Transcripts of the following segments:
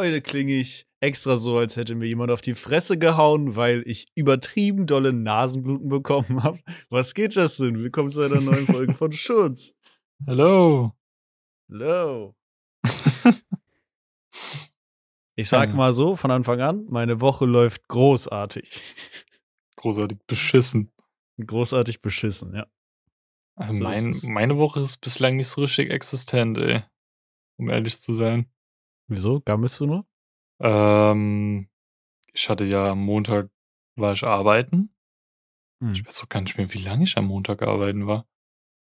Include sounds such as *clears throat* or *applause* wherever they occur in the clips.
Heute klinge ich extra so, als hätte mir jemand auf die Fresse gehauen, weil ich übertrieben dolle Nasenbluten bekommen habe. Was geht, Justin? Willkommen zu einer neuen Folge von *laughs* Schutz. Hallo. Hallo. Ich sag mal so von Anfang an, meine Woche läuft großartig. Großartig beschissen. Großartig beschissen, ja. Also So mein, meine Woche ist bislang nicht so richtig existent, ey. Um ehrlich zu sein. Wieso? Gammelst du nur? Ähm, ich hatte ja am Montag, war ich arbeiten. Hm. Ich weiß auch gar nicht mehr, wie lange ich am Montag arbeiten war.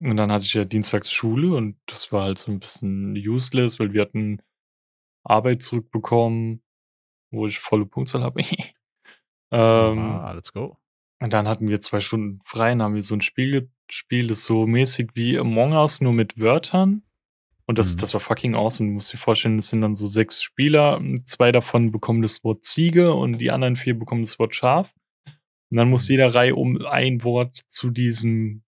Und dann hatte ich ja dienstags Schule und das war halt so ein bisschen useless, weil wir hatten Arbeit zurückbekommen, wo ich volle Punktzahl habe. *laughs* ähm, ah, let's go. Und dann hatten wir zwei Stunden frei und haben wir so ein Spiel gespielt, das so mäßig wie Among Us, nur mit Wörtern. Und das, Mhm. das war fucking awesome. Du musst dir vorstellen, es sind dann so sechs Spieler. Zwei davon bekommen das Wort Ziege und die anderen vier bekommen das Wort Schaf. Und dann muss Mhm. jeder Reihe um ein Wort zu diesem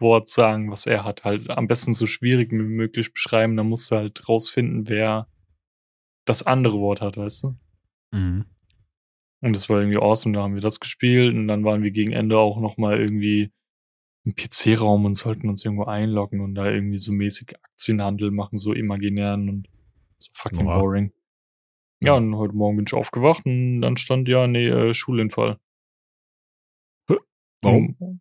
Wort sagen, was er hat. Halt am besten so schwierig wie möglich beschreiben. Dann musst du halt rausfinden, wer das andere Wort hat, weißt du? Mhm. Und das war irgendwie awesome, da haben wir das gespielt und dann waren wir gegen Ende auch nochmal irgendwie im PC-Raum und sollten uns irgendwo einloggen und da irgendwie so mäßig Aktienhandel machen, so imaginären und so fucking Oha. boring. Ja, und heute Morgen bin ich aufgewacht und dann stand ja, nee, äh, Schulinfall. Warum? Und,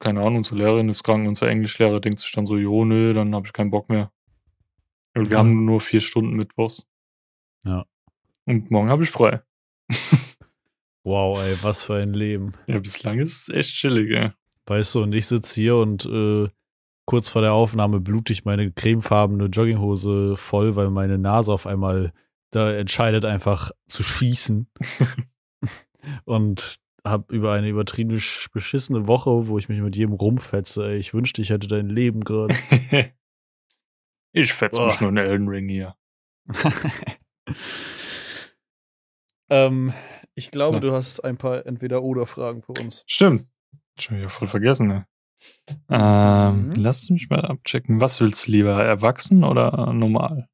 keine Ahnung, unsere Lehrerin ist krank, unser Englischlehrer denkt sich dann so, jo, nö, dann habe ich keinen Bock mehr. Und wir Ja. haben nur vier Stunden Mittwochs. Ja. Und morgen habe ich frei. *laughs* Wow, ey, was für ein Leben. Ja, bislang ist es echt chillig, ey. Weißt du, und ich sitze hier und äh, kurz vor der Aufnahme blute ich meine cremefarbene Jogginghose voll, weil meine Nase auf einmal da entscheidet einfach zu schießen. *laughs* und hab über eine übertrieben sch- beschissene Woche, wo ich mich mit jedem rumfetze. Ey, ich wünschte, ich hätte dein Leben gerade. *laughs* ich fetz Boah. mich nur in Elden Ring hier. *laughs* ähm, ich glaube, Ja. du hast ein paar Entweder-Oder-Fragen für uns. Stimmt. Schon wieder voll vergessen, ne? Ähm, Mhm. lass mich mal abchecken. Was willst du lieber, erwachsen oder normal?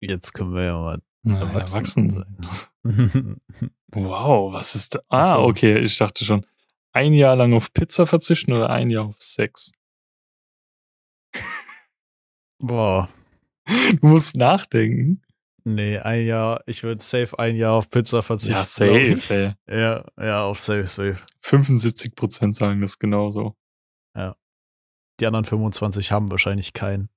Jetzt können wir ja mal Na, erwachsen sein. *laughs* *laughs* Wow, was ist da? Ah, okay, ich dachte schon. Ein Jahr lang auf Pizza verzichten oder ein Jahr auf Sex? Boah. *laughs* Du musst nachdenken. Nee, ein Jahr, ich würde safe ein Jahr auf Pizza verzichten. Ja, safe, ey. Ja, ja, auf safe, safe. 75 Prozent sagen das genauso. Die anderen 25 haben wahrscheinlich keinen.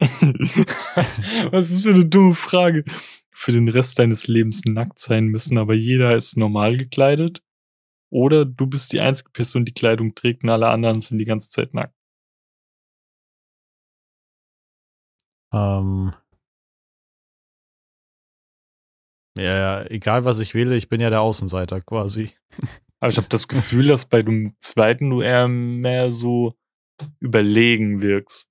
*laughs* Was ist für eine dumme Frage? Für den Rest deines Lebens nackt sein müssen, aber jeder ist normal gekleidet? Oder du bist die einzige Person, die Kleidung trägt und alle anderen sind die ganze Zeit nackt? Ähm. Ja, ja, egal was ich wähle, ich bin ja der Außenseiter quasi. Aber *laughs* ich habe das Gefühl, dass bei dem zweiten du eher mehr so überlegen wirkst.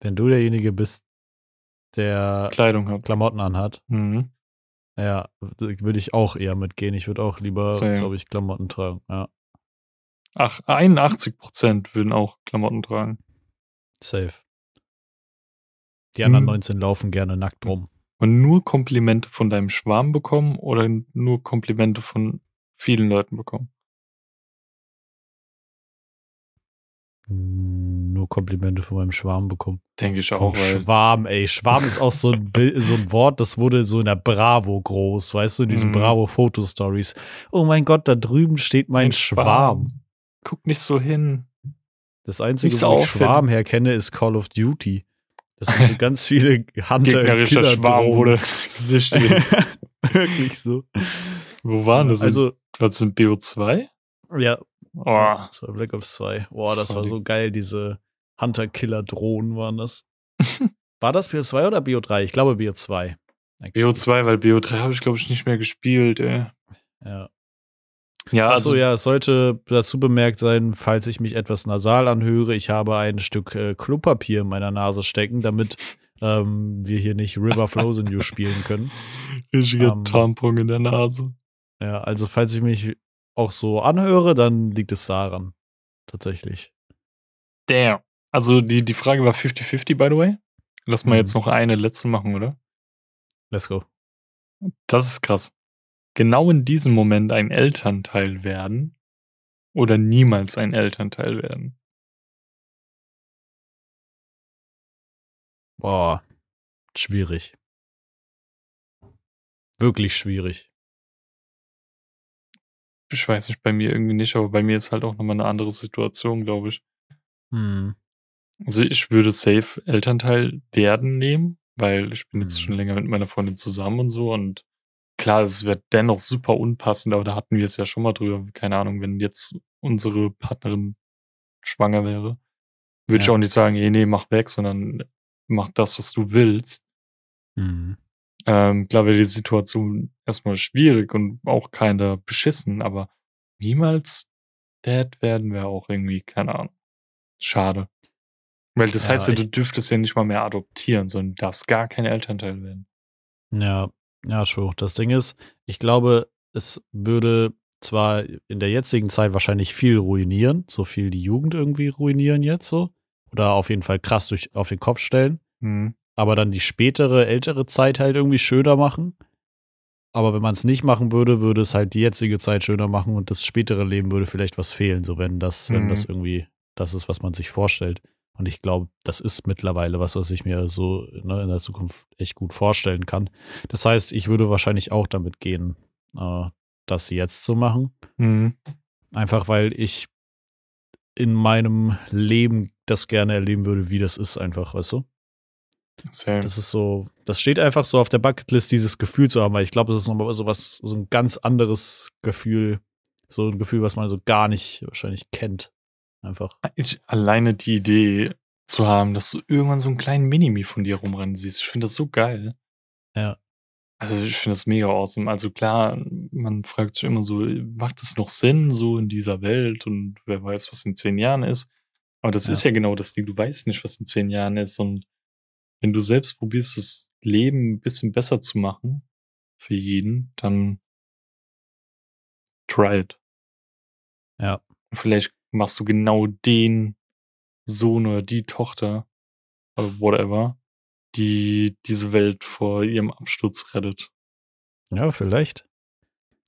Wenn du derjenige bist, der Kleidung hat. Klamotten anhat, Mhm. ja, würde ich auch eher mitgehen. Ich würde auch lieber, glaube ich, Klamotten tragen. Ja, Ach, 81 Prozent würden auch Klamotten tragen. safe. Die anderen Hm. 19 laufen gerne nackt rum. Und nur Komplimente von deinem Schwarm bekommen oder nur Komplimente von vielen Leuten bekommen? Nur Komplimente von meinem Schwarm bekommen. Denke ich auch, weil Schwarm, ey. Schwarm ist auch so ein, Bild, *laughs* so ein Wort, das wurde so in der Bravo groß, weißt du, in diesen Mhm. Bravo-Fotostories. Oh mein Gott, da drüben steht mein Ein Schwarm. Guck nicht so hin. Das Einzige, wo ich. Schwarm herkenne, ist Call of Duty. Das sind so *laughs* ganz viele Hunter Gegnerischer Schwarm wurde *laughs* gesichtet. *laughs* Wirklich so. Wo waren das? Also, was sind BO2? ja, Oh, das war Black Ops 2. Boah, das Das war so geil, diese Hunter-Killer-Drohnen waren das. War das BO2 oder BO3? Ich glaube BO2. actually. BO2, weil BO3 habe ich, glaube ich, nicht mehr gespielt, ey. Ja. Ja, Achso, also, ja, es sollte dazu bemerkt sein, falls ich mich etwas nasal anhöre, ich habe ein Stück äh, Klopapier in meiner Nase stecken, damit ähm, wir hier nicht River Frozen You *laughs* spielen können. richtiger ähm, Tampon in der Nase. Ja, also falls ich mich auch so anhöre, dann liegt es daran. Tatsächlich. Damn. Also die, die Frage war 50-50, by the way. Lass mal Mhm. jetzt noch eine letzte machen, oder? Let's go. Das ist krass. Genau in diesem Moment ein Elternteil werden oder niemals ein Elternteil werden. Boah, schwierig. Wirklich schwierig. Ich weiß nicht, bei mir irgendwie nicht, aber bei mir ist halt auch nochmal eine andere Situation, glaube ich. Hm. Also ich würde safe Elternteil werden nehmen, weil ich bin jetzt Mhm. schon länger mit meiner Freundin zusammen und so und klar, es wäre dennoch super unpassend, aber da hatten wir es ja schon mal drüber. Keine Ahnung, wenn jetzt unsere Partnerin schwanger wäre, würde ich Ja. auch nicht sagen, ey, nee, mach weg, sondern mach das, was du willst. Hm. Ähm, klar wäre die Situation erstmal schwierig und auch keiner beschissen, aber niemals Dad werden wäre auch irgendwie, keine Ahnung. Schade. Weil das Ja, heißt ja, du ich- dürftest ja nicht mal mehr adoptieren, sondern darfst gar kein Elternteil werden. Ja, ja, true. Das Ding ist, ich glaube, es würde zwar in der jetzigen Zeit wahrscheinlich viel ruinieren, so viel die Jugend irgendwie ruinieren jetzt so. Oder auf jeden Fall krass durch, auf den Kopf stellen. Mhm. aber dann die spätere, ältere Zeit halt irgendwie schöner machen. Aber wenn man es nicht machen würde, würde es halt die jetzige Zeit schöner machen und das spätere Leben würde vielleicht was fehlen, so wenn das, wenn Mhm. das irgendwie das ist, was man sich vorstellt. Und ich glaube, das ist mittlerweile was, was ich mir so ne, in der Zukunft echt gut vorstellen kann. Das heißt, ich würde wahrscheinlich auch damit gehen, äh, das jetzt zu machen. Mhm. Einfach weil ich in meinem Leben das gerne erleben würde, wie das ist, einfach, weißt du? Same. Das ist so, das steht einfach so auf der Bucketlist, dieses Gefühl zu haben, weil ich glaube, es ist nochmal so was, so ein ganz anderes Gefühl. So ein Gefühl, was man so gar nicht wahrscheinlich kennt. Einfach. Ich, alleine die Idee zu haben, dass du irgendwann so einen kleinen Minimi von dir rumrennen siehst, ich finde das so geil. Ja. Also ich finde das mega awesome. Also klar, man fragt sich immer so, macht es noch Sinn so in dieser Welt und wer weiß, was in zehn Jahren ist. Aber das Ja. ist ja genau das Ding, du weißt nicht, was in zehn Jahren ist und wenn du selbst probierst, das Leben ein bisschen besser zu machen für jeden, dann try it. Ja. Vielleicht machst du genau den Sohn oder die Tochter oder whatever, die diese Welt vor ihrem Absturz rettet. Ja, vielleicht.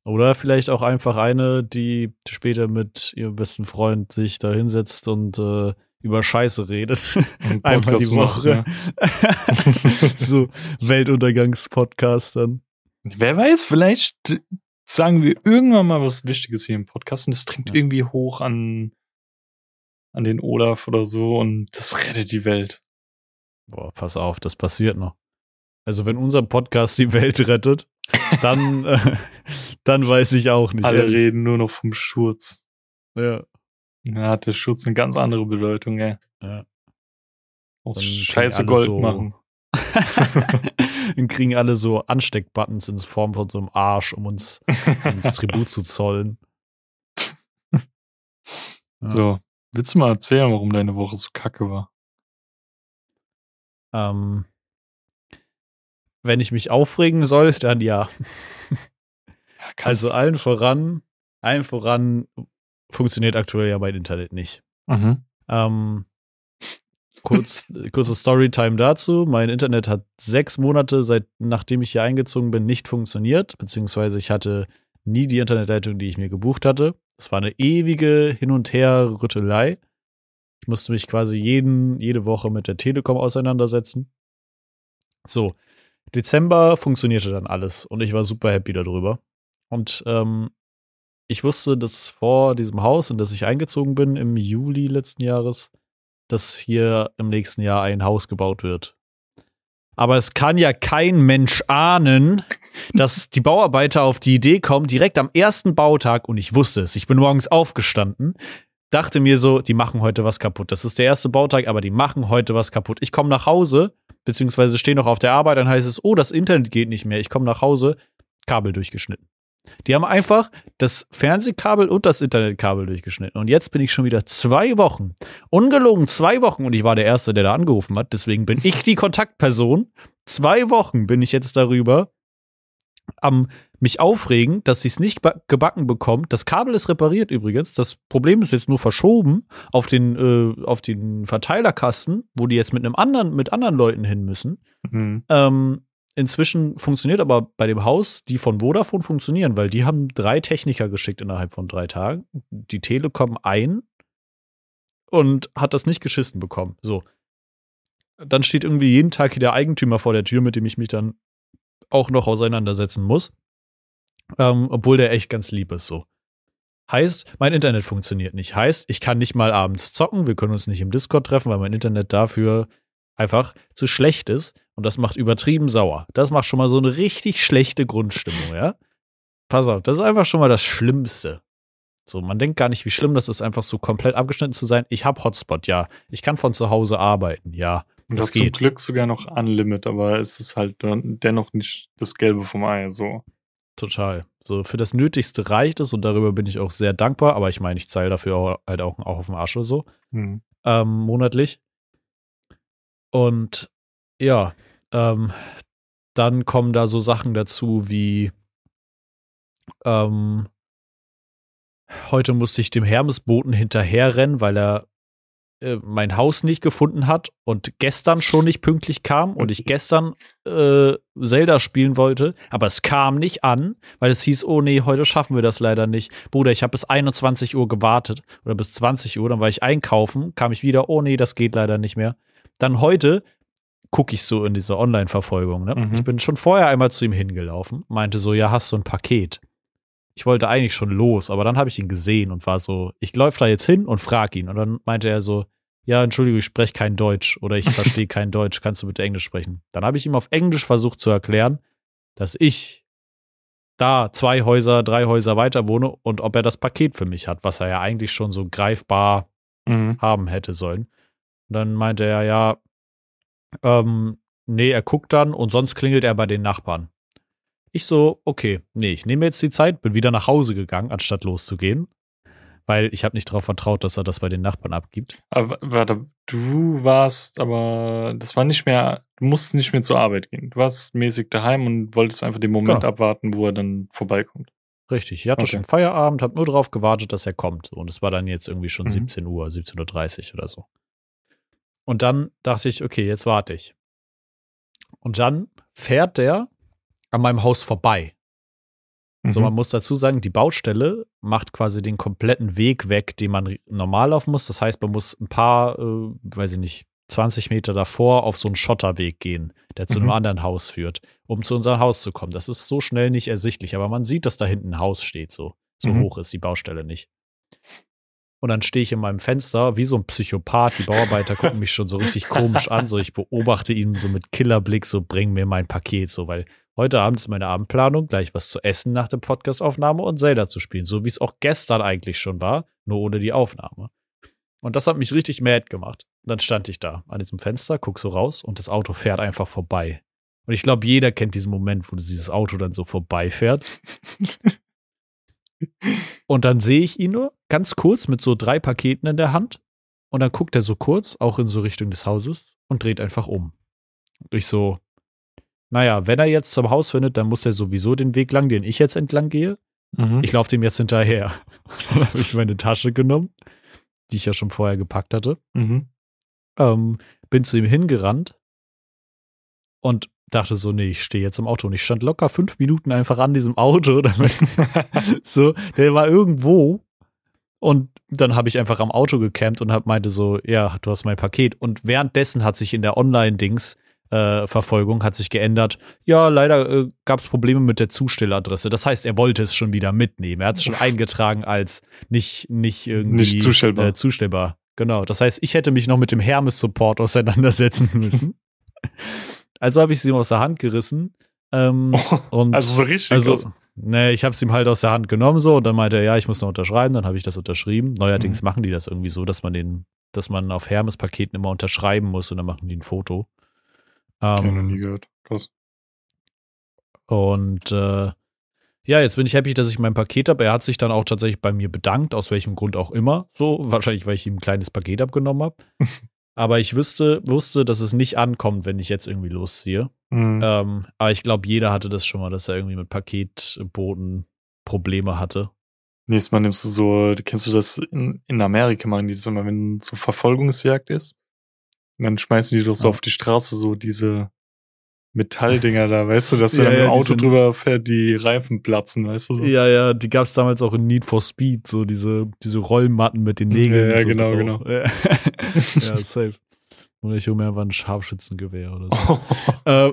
Oder vielleicht auch einfach eine, die später mit ihrem besten Freund sich da hinsetzt und äh, über Scheiße redet. *laughs* Einmal die Podcast macht, Woche. ne? *laughs* so Weltuntergangspodcast dann. Wer weiß, vielleicht sagen wir irgendwann mal was Wichtiges hier im Podcast und das dringt Ja. irgendwie hoch an, an den Olaf oder so und das rettet die Welt. Boah, pass auf, das passiert noch. Also wenn unser Podcast die Welt rettet, dann, *laughs* äh, dann weiß ich auch nicht. Alle ehrlich. reden nur noch vom Schurz. Ja, Dann hat der Schutz eine ganz andere Bedeutung, ey. ja. Aus Dann Scheiße Gold so- machen. *laughs* *laughs* dann kriegen alle so Ansteckbuttons in Form von so einem Arsch, um uns, um uns Tribut zu zollen. Ja. So, willst du mal erzählen, warum deine Woche so kacke war? Ähm, wenn ich mich aufregen soll, dann ja. Ja, *laughs* Also allen voran, allen voran funktioniert aktuell ja mein Internet nicht. Mhm. Ähm, kurz, kurze Storytime dazu. Mein Internet hat sechs Monate, seit nachdem ich hier eingezogen bin, nicht funktioniert, beziehungsweise ich hatte nie die Internetleitung, die ich mir gebucht hatte. Es war eine ewige Hin- und Her-Rüttelei. Ich musste mich quasi jeden, jede Woche mit der Telekom auseinandersetzen. So, Dezember funktionierte dann alles und ich war super happy darüber. Und ähm, ich wusste, dass vor diesem Haus, in das ich eingezogen bin, im Juli letzten Jahres, dass hier im nächsten Jahr ein Haus gebaut wird. Aber es kann ja kein Mensch ahnen, dass die Bauarbeiter auf die Idee kommen, direkt am ersten Bautag, und ich wusste es, ich bin morgens aufgestanden, dachte mir so, die machen heute was kaputt. Das ist der erste Bautag, aber die machen heute was kaputt. Ich komme nach Hause, beziehungsweise stehe noch auf der Arbeit, dann heißt es, oh, das Internet geht nicht mehr. Ich komme nach Hause, Kabel durchgeschnitten. Die haben einfach das Fernsehkabel und das Internetkabel durchgeschnitten. Und jetzt bin ich schon wieder zwei Wochen, ungelogen zwei Wochen, und ich war der Erste, der da angerufen hat. Deswegen bin ich die Kontaktperson. Zwei Wochen bin ich jetzt darüber, am mich aufregen, dass sie es nicht gebacken bekommt. Das Kabel ist repariert übrigens. Das Problem ist jetzt nur verschoben auf den, äh, auf den Verteilerkasten, wo die jetzt mit einem anderen, mit anderen Leuten hin müssen. Mhm. Ähm, inzwischen funktioniert aber bei dem Haus, die von Vodafone funktionieren, weil die haben drei Techniker geschickt innerhalb von drei Tagen. Die Telekom ein und hat das nicht geschissen bekommen. So. Dann steht irgendwie jeden Tag hier der Eigentümer vor der Tür, mit dem ich mich dann auch noch auseinandersetzen muss. Ähm, obwohl der echt ganz lieb ist so. Heißt, mein Internet funktioniert nicht. Heißt, ich kann nicht mal abends zocken. Wir können uns nicht im Discord treffen, weil mein Internet dafür einfach zu schlecht ist. Und das macht übertrieben sauer. Das macht schon mal so eine richtig schlechte Grundstimmung, ja? Pass auf, das ist einfach schon mal das Schlimmste. So, man denkt gar nicht, wie schlimm das ist, einfach so komplett abgeschnitten zu sein. Ich habe Hotspot, ja. Ich kann von zu Hause arbeiten, ja. Und das geht. zum Glück sogar noch Unlimit, aber es ist halt dennoch nicht das Gelbe vom Ei, so. Total. So, für das Nötigste reicht es und darüber bin ich auch sehr dankbar, aber ich meine, ich zahle dafür halt auch, auch auf dem Arsch oder so. Mhm. Ähm, monatlich. Und ja, ähm, dann kommen da so Sachen dazu wie ähm, heute musste ich dem Hermesboten hinterherrennen, weil er äh, mein Haus nicht gefunden hat und gestern schon nicht pünktlich kam und ich gestern äh, Zelda spielen wollte, aber es kam nicht an, weil es hieß, oh nee, heute schaffen wir das leider nicht. Bruder, ich habe bis 21 Uhr gewartet oder bis 20 Uhr, dann war ich einkaufen, kam ich wieder, oh nee, das geht leider nicht mehr. Dann heute gucke ich so in diese Online-Verfolgung. Ne? Mhm. Ich bin schon vorher einmal zu ihm hingelaufen, meinte so, ja, hast du ein Paket? Ich wollte eigentlich schon los, aber dann habe ich ihn gesehen und war so, ich läufe da jetzt hin und frage ihn. Und dann meinte er so, ja, Entschuldigung, ich spreche kein Deutsch oder ich verstehe *laughs* kein Deutsch, kannst du bitte Englisch sprechen? Dann habe ich ihm auf Englisch versucht zu erklären, dass ich da zwei Häuser, drei Häuser weiter wohne und ob er das Paket für mich hat, was er ja eigentlich schon so greifbar mhm. haben hätte sollen. Und dann meinte er, ja, ähm, nee, er guckt dann und sonst klingelt er bei den Nachbarn. Ich so, okay, nee, ich nehme jetzt die Zeit, bin wieder nach Hause gegangen, anstatt loszugehen. Weil ich habe nicht darauf vertraut, dass er das bei den Nachbarn abgibt. Aber warte, du warst aber, das war nicht mehr, du musst nicht mehr zur Arbeit gehen. Du warst mäßig daheim und wolltest einfach den Moment genau. abwarten, wo er dann vorbeikommt. Richtig, ich hatte okay. schon Feierabend, habe nur darauf gewartet, dass er kommt. Und es war dann jetzt irgendwie schon mhm. 17 Uhr, 17.30 Uhr oder so. Und dann dachte ich, okay, jetzt warte ich. Und dann fährt der an meinem Haus vorbei. Mhm. So, man muss dazu sagen, die Baustelle macht quasi den kompletten Weg weg, den man normal laufen muss. Das heißt, man muss ein paar, äh, weiß ich nicht, 20 Meter davor auf so einen Schotterweg gehen, der zu mhm. einem anderen Haus führt, um zu unserem Haus zu kommen. Das ist so schnell nicht ersichtlich, aber man sieht, dass da hinten ein Haus steht, so. So mhm. hoch ist die Baustelle nicht. Und dann stehe ich in meinem Fenster wie so ein Psychopath. Die Bauarbeiter gucken mich schon so richtig komisch an. So, ich beobachte ihn so mit Killerblick, so bring mir mein Paket, so, weil Heute Abend ist meine Abendplanung, gleich was zu essen nach der Podcastaufnahme und Zelda zu spielen, so wie es auch gestern eigentlich schon war, nur ohne die Aufnahme. Und das hat mich richtig mad gemacht. Und dann stand ich da an diesem Fenster, guck so raus und das Auto fährt einfach vorbei. Und ich glaube, jeder kennt diesen Moment, wo dieses Auto dann so vorbeifährt. *laughs* und dann sehe ich ihn nur ganz kurz mit so drei Paketen in der Hand. Und dann guckt er so kurz, auch in so Richtung des Hauses, und dreht einfach um. Und ich so, naja, wenn er jetzt zum Haus findet, dann muss er sowieso den Weg lang, den ich jetzt entlang gehe. Mhm. Ich laufe dem jetzt hinterher. *laughs* dann habe ich meine Tasche genommen, die ich ja schon vorher gepackt hatte. Mhm. Ähm, bin zu ihm hingerannt und dachte so, nee, ich stehe jetzt im Auto. Und ich stand locker fünf Minuten einfach an diesem Auto. *laughs* *laughs* So, der war irgendwo. Und dann habe ich einfach am Auto gecampt und hab, meinte so, ja, du hast mein Paket. Und währenddessen hat sich in der Online-Dings äh, Verfolgung hat sich geändert. Ja, leider äh, gab es Probleme mit der Zustelladresse. Das heißt, er wollte es schon wieder mitnehmen. Er hat es schon eingetragen als nicht, nicht irgendwie nicht zustellbar. Äh, zustellbar. Genau. Das heißt, ich hätte mich noch mit dem Hermes-Support auseinandersetzen *laughs* müssen. Also habe ich es ihm aus der Hand gerissen. Ähm, *laughs* oh, und also so richtig. Also, Nee, ich habe es ihm halt aus der Hand genommen so und dann meinte er, ja, ich muss noch unterschreiben, dann habe ich das unterschrieben. Neuerdings mhm. machen die das irgendwie so, dass man den, dass man auf Hermes-Paketen immer unterschreiben muss und dann machen die ein Foto. Ähm, ich noch nie gehört. Krass. Und äh, ja, jetzt bin ich happy, dass ich mein Paket habe. Er hat sich dann auch tatsächlich bei mir bedankt, aus welchem Grund auch immer. So, wahrscheinlich, weil ich ihm ein kleines Paket abgenommen habe. *laughs* Aber ich wüsste, wusste, dass es nicht ankommt, wenn ich jetzt irgendwie losziehe. Mhm. Ähm, aber ich glaube, jeder hatte das schon mal, dass er irgendwie mit Paketboten Probleme hatte. Nächstes Mal nimmst du so, kennst du das in, in Amerika machen die das immer, wenn so Verfolgungsjagd ist? Dann schmeißen die doch so Ja. auf die Straße so diese Metalldinger da, weißt du, dass wenn Ja, ein ja, die Auto sind- drüber fährt, die Reifen platzen, weißt du so? Ja, ja, die gab es damals auch in Need for Speed, so diese, diese Rollmatten mit den Nägeln. Ja, ja, so genau, drauf. genau. *laughs* Ja, safe. Oder ich hole mir einfach ein Scharfschützengewehr oder so. *laughs* ähm,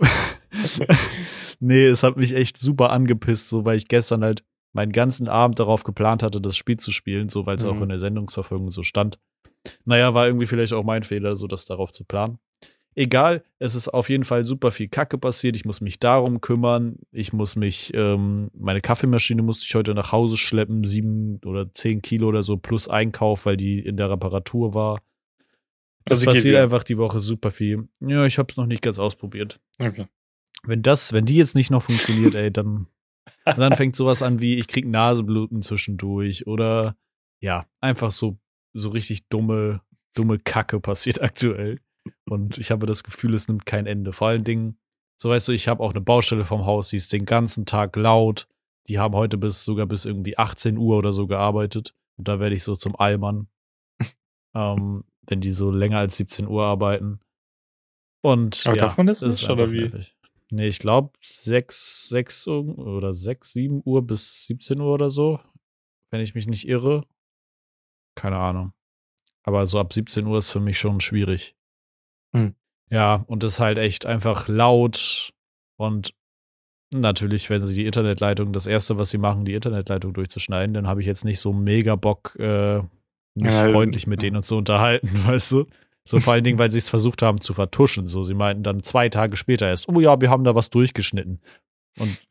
*laughs* nee, es hat mich echt super angepisst, so weil ich gestern halt meinen ganzen Abend darauf geplant hatte, das Spiel zu spielen, so weil es auch Mhm. in der Sendungsverfolgung so stand. Naja, war irgendwie vielleicht auch mein Fehler, so das darauf zu planen. Egal, es ist auf jeden Fall super viel Kacke passiert. Ich muss mich darum kümmern. Ich muss mich, ähm, meine Kaffeemaschine musste ich heute nach Hause schleppen, sieben oder zehn Kilo oder so plus Einkauf, weil die in der Reparatur war. Es Also passiert einfach die Woche super viel. Ja, ich habe es noch nicht ganz ausprobiert. Okay. Wenn das, wenn die jetzt nicht noch funktioniert, ey, dann, *laughs* dann fängt sowas an wie, ich krieg Nasenbluten zwischendurch oder ja, einfach so, so richtig dumme, dumme Kacke passiert *laughs* aktuell. Und ich habe das Gefühl, es nimmt kein Ende. Vor allen Dingen, so weißt du, ich habe auch eine Baustelle vom Haus, die ist den ganzen Tag laut. Die haben heute bis sogar bis irgendwie 18 Uhr oder so gearbeitet. Und da werde ich so zum Allmann. *laughs* ähm, wenn die so länger als 17 Uhr arbeiten. Und Aber ja, das ist nicht, oder wie? nervig. Nee, ich glaube 6, 6 oder 6, 7 Uhr bis 17 Uhr oder so. Wenn ich mich nicht irre. Keine Ahnung. Aber so ab 17 Uhr ist für mich schon schwierig. Hm. Ja, und das ist halt echt einfach laut und natürlich, wenn sie die Internetleitung, das erste, was sie machen, die Internetleitung durchzuschneiden, dann habe ich jetzt nicht so mega Bock, äh, mich Ja, freundlich mit denen zu unterhalten, *laughs* weißt du? So vor allen Dingen, weil sie es versucht haben zu vertuschen. So, sie meinten dann zwei Tage später erst, oh ja, wir haben da was durchgeschnitten. Und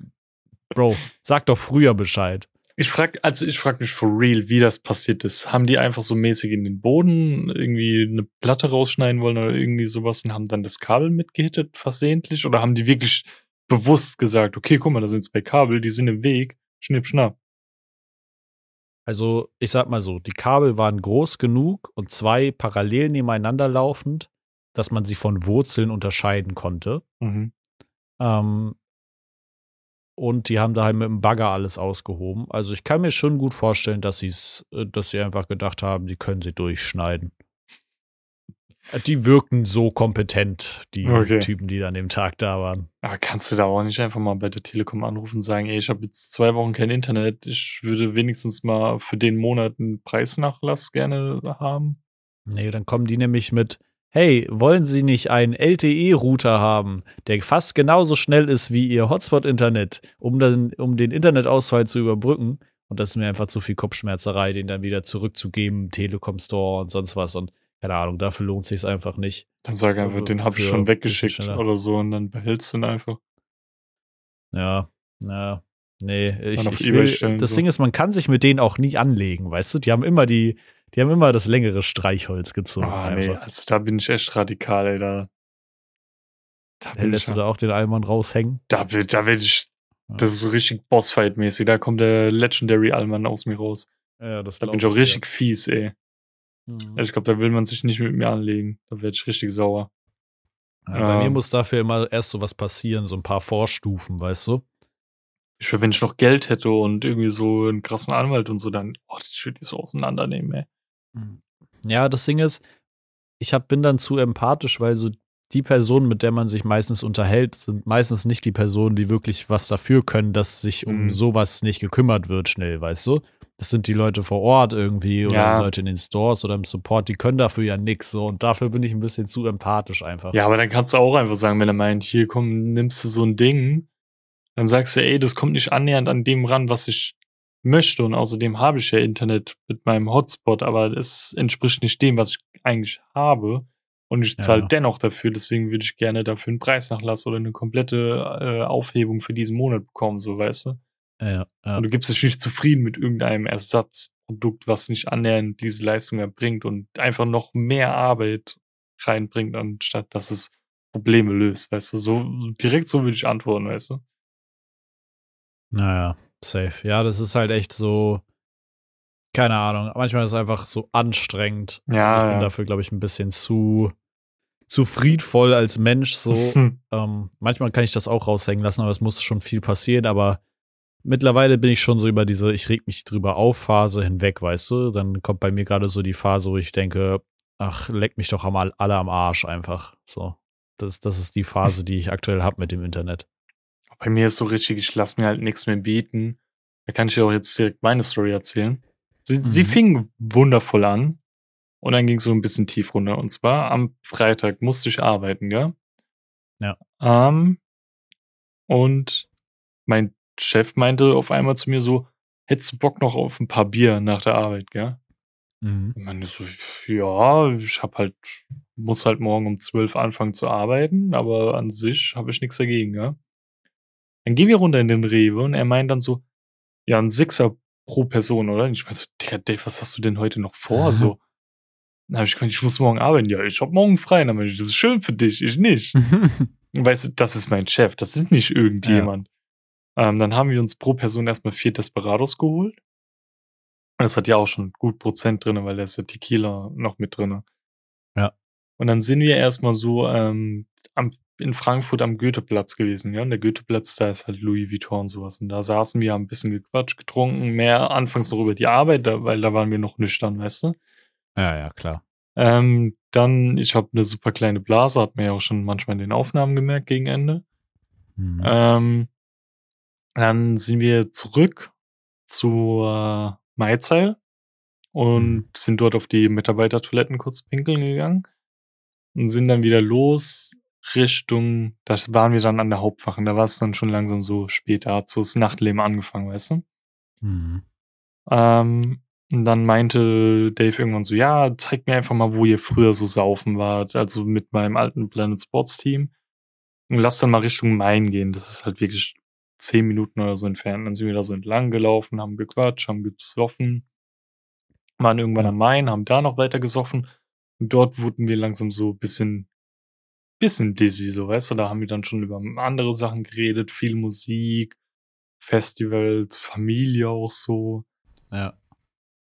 Bro, sag doch früher Bescheid. Ich frag, also ich frag mich for real, wie das passiert ist. Haben die einfach so mäßig in den Boden irgendwie eine Platte rausschneiden wollen oder irgendwie sowas und haben dann das Kabel mitgehittet versehentlich? Oder haben die wirklich bewusst gesagt, okay, guck mal, da sind zwei Kabel, die sind im Weg, schnipp, schnapp. Also, ich sag mal so, die Kabel waren groß genug und zwei parallel nebeneinander laufend, dass man sie von Wurzeln unterscheiden konnte. Mhm. Ähm, und die haben da halt mit dem Bagger alles ausgehoben. Also ich kann mir schon gut vorstellen, dass sie es, äh, dass sie einfach gedacht haben, sie können sie durchschneiden. Äh, Die wirkten so kompetent, die Okay. Typen, die an dem Tag da waren. Aber kannst du da auch nicht einfach mal bei der Telekom anrufen und sagen, ey, ich habe jetzt zwei Wochen kein Internet, ich würde wenigstens mal für den Monat einen Preisnachlass gerne haben? Nee, dann kommen die nämlich mit, hey, wollen Sie nicht einen LTE-Router haben, der fast genauso schnell ist wie Ihr Hotspot-Internet, um, dann, um den Internetausfall zu überbrücken? Und das ist mir einfach zu viel Kopfschmerzerei, den dann wieder zurückzugeben, Telekom Store und sonst was. Und keine Ahnung, dafür lohnt sich einfach nicht. Dann sag einfach, den habe ich schon weggeschickt oder so und dann behältst du ihn einfach. Ja, ja. Nee, ich, ich will, stellen, das so. Ding ist, man kann sich mit denen auch nie anlegen, weißt du? Die haben immer die, die haben immer das längere Streichholz gezogen. Ah, nee, einfach. also da bin ich echt radikal, ey, da. Da, Hey, lässt ich, du da auch den Allmann raushängen? da, da werde ich, Ja. das ist so richtig Bossfight-mäßig, da kommt der Legendary Allmann aus mir raus. Ja, das Da bin ich auch richtig fies, ey. Mhm. Ich glaube, da will man sich nicht mit mir anlegen. Da werde ich richtig sauer. Ja, bei mir Ähm. muss dafür immer erst so was passieren, so ein paar Vorstufen, weißt du? Ich will, wenn ich noch Geld hätte und irgendwie so einen krassen Anwalt und so, dann, oh, ich würde die so auseinandernehmen, ey. Ja, das Ding ist, ich hab, bin dann zu empathisch, weil so die Personen, mit der man sich meistens unterhält, sind meistens nicht die Personen, die wirklich was dafür können, dass sich um Mhm. sowas nicht gekümmert wird, schnell, weißt du? Das sind die Leute vor Ort irgendwie oder Ja. die Leute in den Stores oder im Support, die können dafür ja nix so und dafür bin ich ein bisschen zu empathisch einfach. Ja, aber dann kannst du auch einfach sagen, wenn er meint, hier komm, nimmst du so ein Ding, dann sagst du, ey, das kommt nicht annähernd an dem ran, was ich möchte und außerdem habe ich ja Internet mit meinem Hotspot, aber es entspricht nicht dem, was ich eigentlich habe und ich zahle Ja. dennoch dafür, deswegen würde ich gerne dafür einen Preisnachlass oder eine komplette äh, Aufhebung für diesen Monat bekommen, so weißt du. Ja, ja. Und du gibst dich nicht zufrieden mit irgendeinem Ersatzprodukt, was nicht annähernd diese Leistung erbringt und einfach noch mehr Arbeit reinbringt, anstatt dass es Probleme löst, weißt du. So direkt so würde ich antworten, weißt du. Naja, safe. Ja, das ist halt echt so, keine Ahnung. Manchmal ist es einfach so anstrengend. Ja, ich bin ja. dafür, glaube ich, ein bisschen zu, zu friedvoll als Mensch so. *laughs* ähm, manchmal kann ich das auch raushängen lassen, aber es muss schon viel passieren. Aber mittlerweile bin ich schon so über diese Ich reg mich drüber auf Phase hinweg, weißt du? Dann kommt bei mir gerade so die Phase, wo ich denke, ach, leck mich doch einmal alle am Arsch einfach. So. Das, das ist die Phase, die ich aktuell habe mit dem Internet. Bei mir ist so richtig, ich lasse mir halt nichts mehr bieten. Da kann ich dir auch jetzt direkt meine Story erzählen. Sie, mhm. sie fing wundervoll an und dann ging es so ein bisschen tief runter. Und zwar am Freitag musste ich arbeiten, gell? Ja. Ähm, und mein Chef meinte auf einmal zu mir so, hättest du Bock noch auf ein paar Bier nach der Arbeit, gell? Mhm. Ich meine so, ja, ich hab halt, muss halt morgen um zwölf anfangen zu arbeiten, aber an sich habe ich nichts dagegen, gell? Dann gehen wir runter in den Rewe und er meint dann so, ja, ein Sixer pro Person, oder? Und ich meine so, Digga, Dave, was hast du denn heute noch vor? So. Dann habe ich gemeint, ich muss morgen arbeiten. Ja, ich hab morgen frei. Dann meine ich, das ist schön für dich, ich nicht. *laughs* weißt du, das ist mein Chef, das ist nicht irgendjemand. Ja. Ähm, dann haben wir uns pro Person erstmal vier Desperados geholt. Und das hat ja auch schon gut Prozent drin, weil da ist ja Tequila noch mit drin. Ja. Und dann sind wir erstmal so ähm, am in Frankfurt am Goetheplatz gewesen, ja. Und der Goetheplatz, da ist halt Louis Vuitton und sowas. Und da saßen wir, haben ein bisschen gequatscht, getrunken, mehr anfangs noch über die Arbeit, weil da waren wir noch nüchtern, weißt du? Ja, ja, klar. Ähm, dann, ich habe eine super kleine Blase, hat man ja auch schon manchmal in den Aufnahmen gemerkt gegen Ende. Mhm. Ähm, dann sind wir zurück zur Maizeil und mhm. sind dort auf die Mitarbeitertoiletten kurz pinkeln gegangen und sind dann wieder los Richtung, da waren wir dann an der Hauptwache und da war es dann schon langsam so spät, da hat so das Nachtleben angefangen, weißt du? Mhm. Ähm, und dann meinte Dave irgendwann so, ja, zeig mir einfach mal, wo ihr früher so saufen wart, also mit meinem alten Planet Sports Team. Und lass dann mal Richtung Main gehen. Das ist halt wirklich zehn Minuten oder so entfernt. Dann sind wir da so entlang gelaufen, haben gequatscht, haben gesoffen, waren irgendwann am Main, haben da noch weiter gesoffen. Und dort wurden wir langsam so ein bisschen bisschen dizzy, so, weißt du? Da haben wir dann schon über andere Sachen geredet, viel Musik, Festivals, Familie auch so. Ja.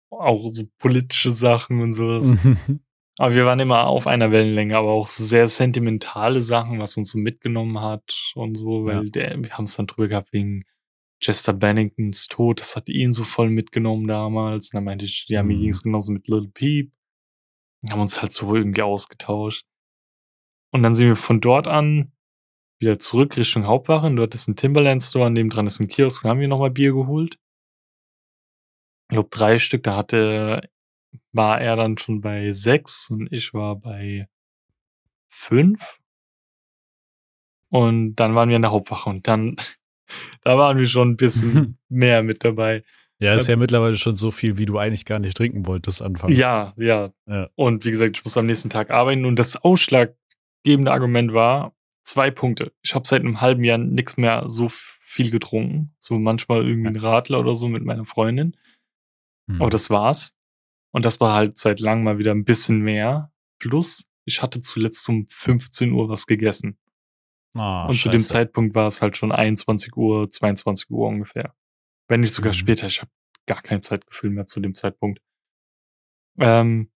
Auch so politische Sachen und sowas. *laughs* aber wir waren immer auf einer Wellenlänge, aber auch so sehr sentimentale Sachen, was uns so mitgenommen hat und so, weil ja. der, wir haben es dann drüber gehabt wegen Chester Benningtons Tod, das hat ihn so voll mitgenommen damals. Und dann meinte ich, ja, mir mhm. ging es genauso mit Little Peep. Wir haben uns halt so irgendwie ausgetauscht. Und dann sind wir von dort an wieder zurück Richtung Hauptwache. Und dort ist ein Timberland Store, an dem dran ist ein Kiosk. Da haben wir nochmal Bier geholt. Ich glaube, drei Stück. Da hatte, war er dann schon bei sechs und ich war bei fünf. Und dann waren wir in der Hauptwache und dann, *laughs* da waren wir schon ein bisschen *laughs* mehr mit dabei. Ja, ist ja mittlerweile schon so viel, wie du eigentlich gar nicht trinken wolltest anfangs. Ja, ja, ja. Und wie gesagt, ich muss am nächsten Tag arbeiten und das Ausschlag, ausschlaggebende Argument war zwei Punkte. Ich habe seit einem halben Jahr nichts mehr so viel getrunken. So manchmal irgendwie ein Radler oder so mit meiner Freundin. Mhm. Aber das war's. Und das war halt seit langem mal wieder ein bisschen mehr. Plus, ich hatte zuletzt um 15 Uhr was gegessen. Oh, und scheiße. zu dem Zeitpunkt war es halt schon 21 Uhr, 22 Uhr ungefähr. Wenn nicht sogar mhm. später. Ich habe gar kein Zeitgefühl mehr zu dem Zeitpunkt. Ähm,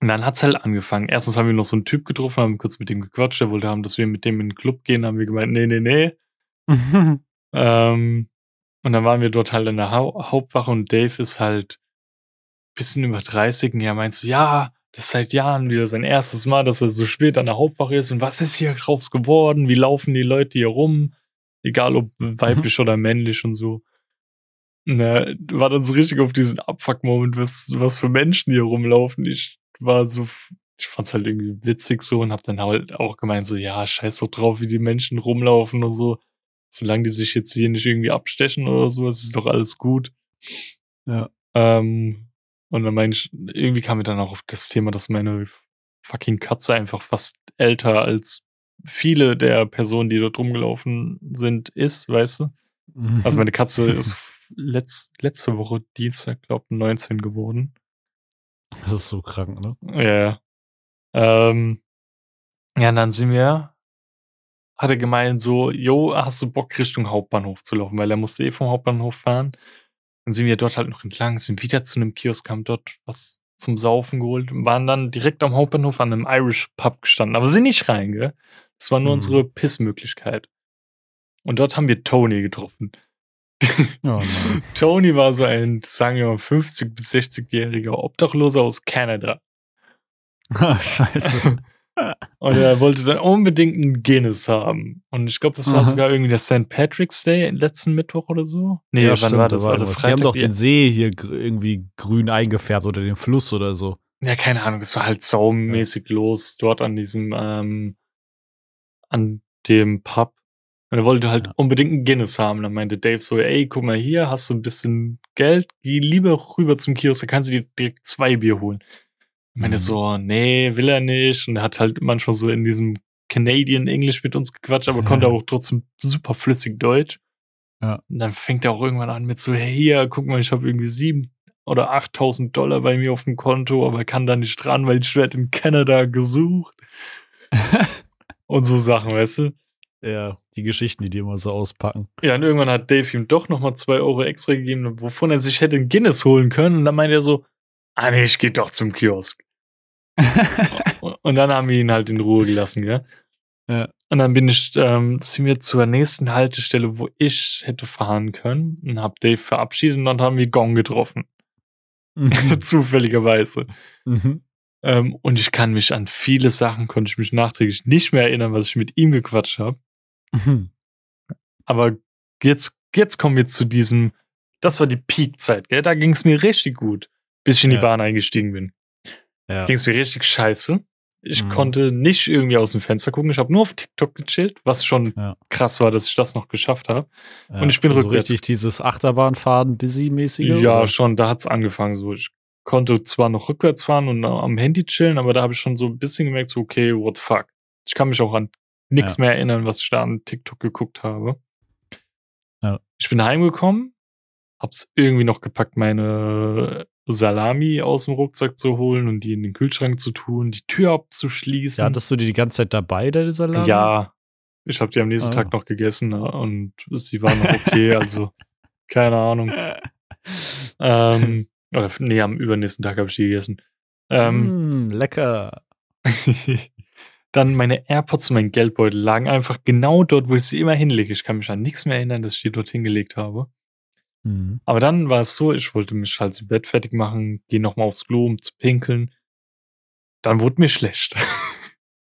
und dann hat's halt angefangen. Erstens haben wir noch so einen Typ getroffen, haben kurz mit dem gequatscht, der wollte haben, dass wir mit dem in den Club gehen, haben wir gemeint, nee, nee, nee. *laughs* ähm, und dann waren wir dort halt in der ha Hauptwache und Dave ist halt bisschen über 30 und er meint so, ja, das ist seit Jahren wieder sein erstes Mal, dass er so spät an der Hauptwache ist und was ist hier draus geworden? Wie laufen die Leute hier rum? Egal ob weiblich oder männlich und so. Er war dann so richtig auf diesen Abfuck-Moment, was, was für Menschen hier rumlaufen. Ich war so, ich fand's halt irgendwie witzig so und hab dann halt auch gemeint so, ja, scheiß doch drauf, wie die Menschen rumlaufen und so. Solange die sich jetzt hier nicht irgendwie abstechen oder so, ist doch alles gut. Ja. Ähm, und dann meine ich, irgendwie kam mir dann auch auf das Thema, dass meine fucking Katze einfach fast älter als viele der Personen, die dort rumgelaufen sind, ist, weißt du? Mhm. *laughs* Also meine Katze ist letzt, letzte Woche Dienstag, glaube 19 geworden. *laughs* Das ist so krank, ne? Ja. Ähm, ja, und dann sind wir, hat er gemeint so, jo, hast du Bock Richtung Hauptbahnhof zu laufen, weil er musste eh vom Hauptbahnhof fahren. Dann sind wir dort halt noch entlang, sind wieder zu einem Kiosk, haben dort was zum Saufen geholt und waren dann direkt am Hauptbahnhof an einem Irish Pub gestanden. Aber sind nicht rein, gell? Das war nur Mhm. unsere Pissmöglichkeit. Und dort haben wir Tony getroffen. *laughs* Oh. Tony war so ein, sagen wir mal, 50- bis 60-jähriger Obdachloser aus Kanada. Ah, *laughs* Scheiße. *laughs* Und er wollte dann unbedingt einen Guinness haben. Und ich glaube, das war Aha. sogar irgendwie der St. Patrick's Day letzten Mittwoch oder so. Nee, ja, wann stimmt, war da das? war Also. Sie haben doch den See hier irgendwie grün eingefärbt oder den Fluss oder so. Ja, keine Ahnung, es war halt saumäßig los dort an diesem, ähm, an dem Pub. Und er wollte halt Ja. unbedingt einen Guinness haben. Dann meinte Dave so, ey, guck mal hier, hast du ein bisschen Geld, geh lieber rüber zum Kiosk, da kannst du dir direkt zwei Bier holen. Ich meine Mhm. so, nee, will er nicht. Und er hat halt manchmal so in diesem Canadian English mit uns gequatscht, aber konnte auch trotzdem super flüssig Deutsch. Ja. Und dann fängt er auch irgendwann an mit so, hey, hier, guck mal, ich habe irgendwie sieben oder 8000 Dollar bei mir auf dem Konto, aber kann da nicht dran, weil ich werde in Kanada gesucht. *laughs* Und so Sachen, weißt du? Ja, die Geschichten, die die immer so auspacken. Ja, und irgendwann hat Dave ihm doch nochmal zwei Euro extra gegeben, wovon er sich hätte ein Guinness holen können. Und dann meinte er so, ah nee, ich geh doch zum Kiosk. Und- *laughs* und dann haben wir ihn halt in Ruhe gelassen, gell? Ja. Und dann bin ich, ähm, sind wir zur nächsten Haltestelle, wo ich hätte fahren können und hab Dave verabschiedet und dann haben wir Gong getroffen. Mhm. *laughs* Zufälligerweise. Mhm. Ähm, und ich kann mich an viele Sachen, konnte ich mich nachträglich nicht mehr erinnern, was ich mit ihm gequatscht habe. Mhm. Aber jetzt, jetzt kommen wir zu diesem, das war die Peak-Zeit, gell? Da ging es mir richtig gut, bis ich in die Ja. Bahn eingestiegen bin. Ja. Ging es mir richtig scheiße. Ich Mhm. konnte nicht irgendwie aus dem Fenster gucken. Ich habe nur auf TikTok gechillt, was schon Ja. krass war, dass ich das noch geschafft habe. Und ich bin so rückwärts. richtig dieses Achterbahnfahren Dizzy-mäßige? Ja, oder? schon, da hat's angefangen. So, ich konnte zwar noch rückwärts fahren und am Handy chillen, aber da habe ich schon so ein bisschen gemerkt, so, okay, what the fuck. Ich kann mich auch an nichts Ja. mehr erinnern, was ich da an TikTok geguckt habe. Ja. Ich bin heimgekommen, hab's irgendwie noch gepackt, meine Salami aus dem Rucksack zu holen und die in den Kühlschrank zu tun, die Tür abzuschließen. Ja, hattest du die die ganze Zeit dabei, deine Salami? Ja, ich habe die am nächsten Ah. Tag noch gegessen äh, und sie waren noch okay, *laughs* also keine Ahnung. *laughs* Ähm, oder nee, am übernächsten Tag habe ich die gegessen. Ähm, Mm, lecker. *laughs* dann meine AirPods und mein Geldbeutel lagen einfach genau dort, wo ich sie immer hinlege. Ich kann mich an nichts mehr erinnern, dass ich die dort hingelegt habe. Mhm. Aber dann war es so, ich wollte mich halt zu Bett fertig machen, gehe nochmal aufs Klo, um zu pinkeln. Dann wurde mir schlecht. *laughs*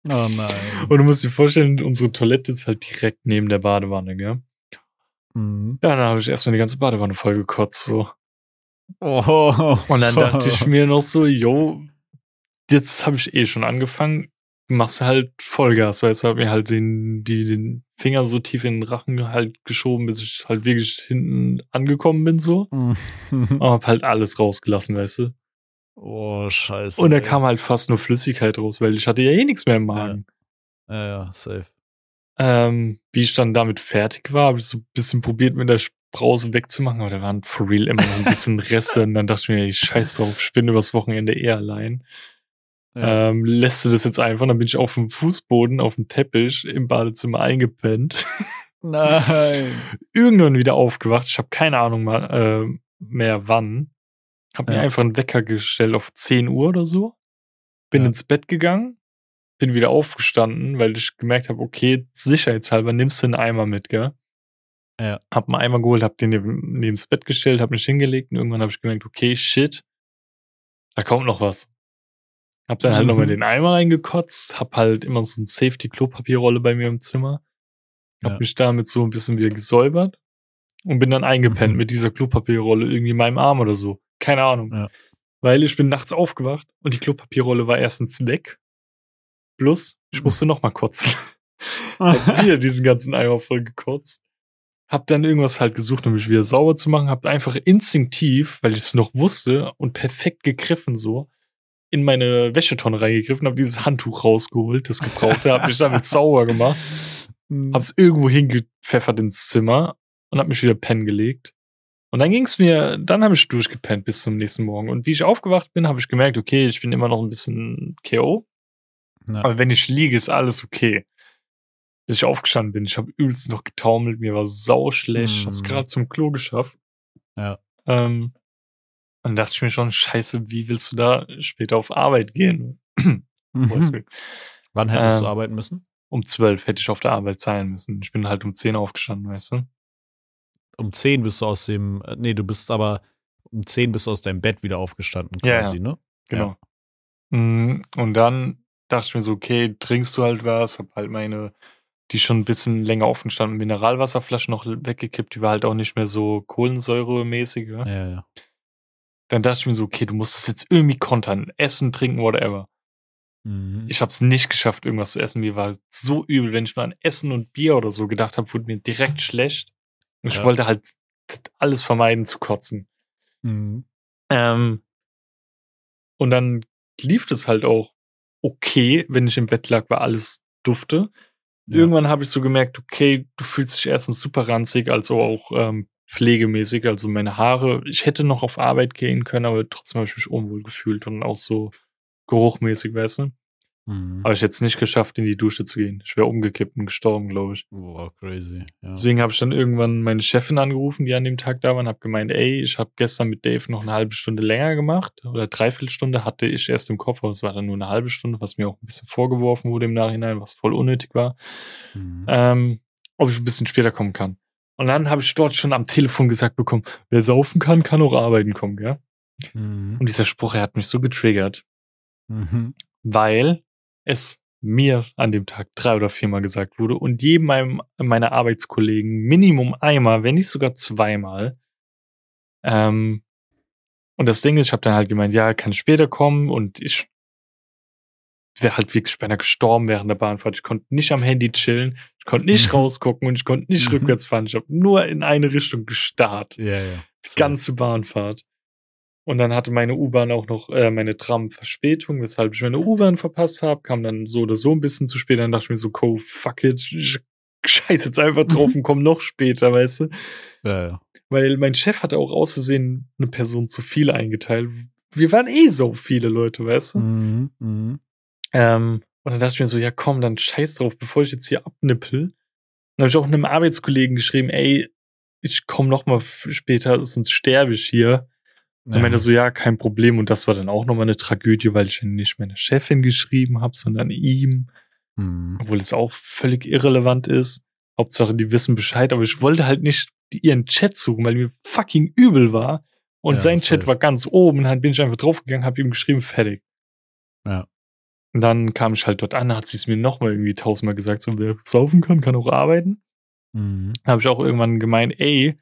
Oh nein. Und du musst dir vorstellen, unsere Toilette ist halt direkt neben der Badewanne, gell? Mhm. Ja, dann habe ich erstmal die ganze Badewanne voll gekotzt, so. Oh. Und dann dachte ich *laughs* mir noch so, yo, jetzt habe ich eh schon angefangen, machst du halt Vollgas, weißt du, hab mir halt den, die, den Finger so tief in den Rachen halt geschoben, bis ich halt wirklich hinten angekommen bin, so. Mhm. Und hab halt alles rausgelassen, weißt du. oh, scheiße. Und da ey. kam halt fast nur Flüssigkeit raus, weil ich hatte ja eh nichts mehr im Magen. Ja, ja, safe. Ähm, wie ich dann damit fertig war, habe ich so ein bisschen probiert, mit der Brause wegzumachen, aber da waren for real immer noch ein bisschen *laughs* Reste. Und dann dachte ich mir, ey, scheiß drauf, ich bin übers Wochenende eh allein. Ja. Ähm, lässt du das jetzt einfach? Dann bin ich auf dem Fußboden, auf dem Teppich im Badezimmer eingepennt. *laughs* Nein. Irgendwann wieder aufgewacht. Ich habe keine Ahnung mal, äh, mehr wann. Hab mir Ja. einfach einen Wecker gestellt auf 10 Uhr oder so. Bin Ja. ins Bett gegangen. Bin wieder aufgestanden, weil ich gemerkt habe, okay, sicherheitshalber nimmst du einen Eimer mit, gell? Ja. Hab einen Eimer geholt, hab den neben, neben's Bett gestellt, hab mich hingelegt und irgendwann habe ich gemerkt, okay, shit, da kommt noch was. Hab dann halt Mhm. nochmal den Eimer reingekotzt, hab halt immer so ein Safety-Klopapierrolle bei mir im Zimmer. Hab Ja. mich damit so ein bisschen wieder gesäubert und bin dann eingepennt Mhm. mit dieser Klopapierrolle irgendwie in meinem Arm oder so. Keine Ahnung. Ja. Weil ich bin nachts aufgewacht und die Klopapierrolle war erstens weg. Plus, ich Mhm. musste noch mal kotzen. *laughs* hab wieder diesen ganzen Eimer voll gekotzt. Hab dann irgendwas halt gesucht, um mich wieder sauber zu machen. Hab einfach instinktiv, weil ich es noch wusste und perfekt gegriffen so, in meine Wäschetonne reingegriffen, hab dieses Handtuch rausgeholt, das gebrauchte, hab mich damit sauber gemacht, Mhm. *laughs* hab's irgendwo hingepfeffert ins Zimmer und hab mich wieder pennen gelegt. Und dann ging's mir, dann habe ich durchgepennt bis zum nächsten Morgen. Und wie ich aufgewacht bin, habe ich gemerkt, okay, ich bin immer noch ein bisschen KO. Ja. Aber wenn ich liege, ist alles okay. Bis ich aufgestanden bin, ich habe übelst noch getaumelt, mir war sau schlecht, ich hab's Mm. gerade zum Klo geschafft. Ja. Ähm, Dann dachte ich mir schon, scheiße, wie willst du da später auf Arbeit gehen? *clears throat* Mhm. Wann hättest du Ähm, arbeiten müssen? um zwölf hätte ich auf der Arbeit sein müssen. Ich bin halt um zehn aufgestanden, weißt du? Um 10 bist du aus dem, äh, nee, du bist aber um 10 bist du aus deinem Bett wieder aufgestanden Ja, quasi, ne? Genau. Mm, Und dann dachte ich mir so, okay, trinkst du halt was, hab halt meine, die schon ein bisschen länger offen standen, Mineralwasserflasche noch weggekippt, die war halt auch nicht mehr so kohlensäuremäßig. Ja? Ja, ja. Dann dachte ich mir so, okay, du musst es jetzt irgendwie kontern, essen, trinken, whatever. Mhm. Ich habe es nicht geschafft, irgendwas zu essen. Mir war so übel, wenn ich nur an Essen und Bier oder so gedacht habe, wurde mir direkt schlecht. Und ich Ja. wollte halt alles vermeiden zu kotzen. Mhm. Ähm, und dann lief das halt auch okay, wenn ich im Bett lag, war alles dufte. Ja. Irgendwann habe ich so gemerkt, okay, du fühlst dich erstens super ranzig, also auch ähm, pflegemäßig, also meine Haare. Ich hätte noch auf Arbeit gehen können, aber trotzdem habe ich mich unwohl gefühlt und auch so geruchmäßig, weißt du. Mhm. Aber ich hätte es nicht geschafft, in die Dusche zu gehen. Ich wäre umgekippt und gestorben, glaube ich. Boah, crazy. Ja. Deswegen habe ich dann irgendwann meine Chefin angerufen, die an dem Tag da war, und habe gemeint, ey, ich habe gestern mit Dave noch eine halbe Stunde länger gemacht oder dreiviertel Stunde hatte ich erst im Kopf, aber es war dann nur eine halbe Stunde, was mir auch ein bisschen vorgeworfen wurde im Nachhinein, was voll unnötig war, Mhm. ähm, ob ich ein bisschen später kommen kann. Und dann habe ich dort schon am Telefon gesagt bekommen, wer saufen kann, kann auch arbeiten kommen, gell? Mhm. Und dieser Spruch, er hat mich so getriggert, Mhm. weil es mir an dem Tag drei oder viermal gesagt wurde und jedem meinem, meiner Arbeitskollegen Minimum einmal, wenn nicht sogar zweimal. Ähm, und das Ding ist, ich habe dann halt gemeint, ja, kann später kommen und ich wäre halt wirklich beinahe gestorben während der Bahnfahrt. Ich konnte nicht am Handy chillen, ich konnte nicht Mhm. rausgucken und ich konnte nicht Mhm. rückwärts fahren. Ich habe nur in eine Richtung gestarrt. Ja, ja. Die ganze Bahnfahrt. Und dann hatte meine U-Bahn auch noch, äh, meine Tram Verspätung, weshalb ich meine U-Bahn verpasst habe, kam dann so oder so ein bisschen zu spät. Dann dachte ich mir so, co, fuck it, ich scheiß jetzt einfach drauf *laughs* und komm noch später, weißt du? Ja, ja. Weil mein Chef hatte auch auszusehen eine Person zu viel eingeteilt. Wir waren eh so viele Leute, weißt du? Mhm. Mhm. Ähm, und dann dachte ich mir so, ja komm, dann scheiß drauf, bevor ich jetzt hier abnippel. Dann habe ich auch einem Arbeitskollegen geschrieben, ey, ich komm noch mal f- später, sonst sterbe ich hier. Und Ja. meinte so, ja, kein Problem. Und das war dann auch nochmal eine Tragödie, weil ich nicht meiner Chefin geschrieben habe, sondern ihm. Mhm. Obwohl es auch völlig irrelevant ist. Hauptsache, die wissen Bescheid. Aber ich wollte halt nicht ihren Chat suchen, weil mir fucking übel war. Und Ja, sein. Chat war ganz oben. Dann bin ich einfach draufgegangen, habe ihm geschrieben, fertig. Ja. Und dann kam ich halt dort an, hat sie es mir nochmal irgendwie tausendmal gesagt, so, wer saufen kann, kann auch arbeiten. Mhm. habe ich auch irgendwann gemeint, ey,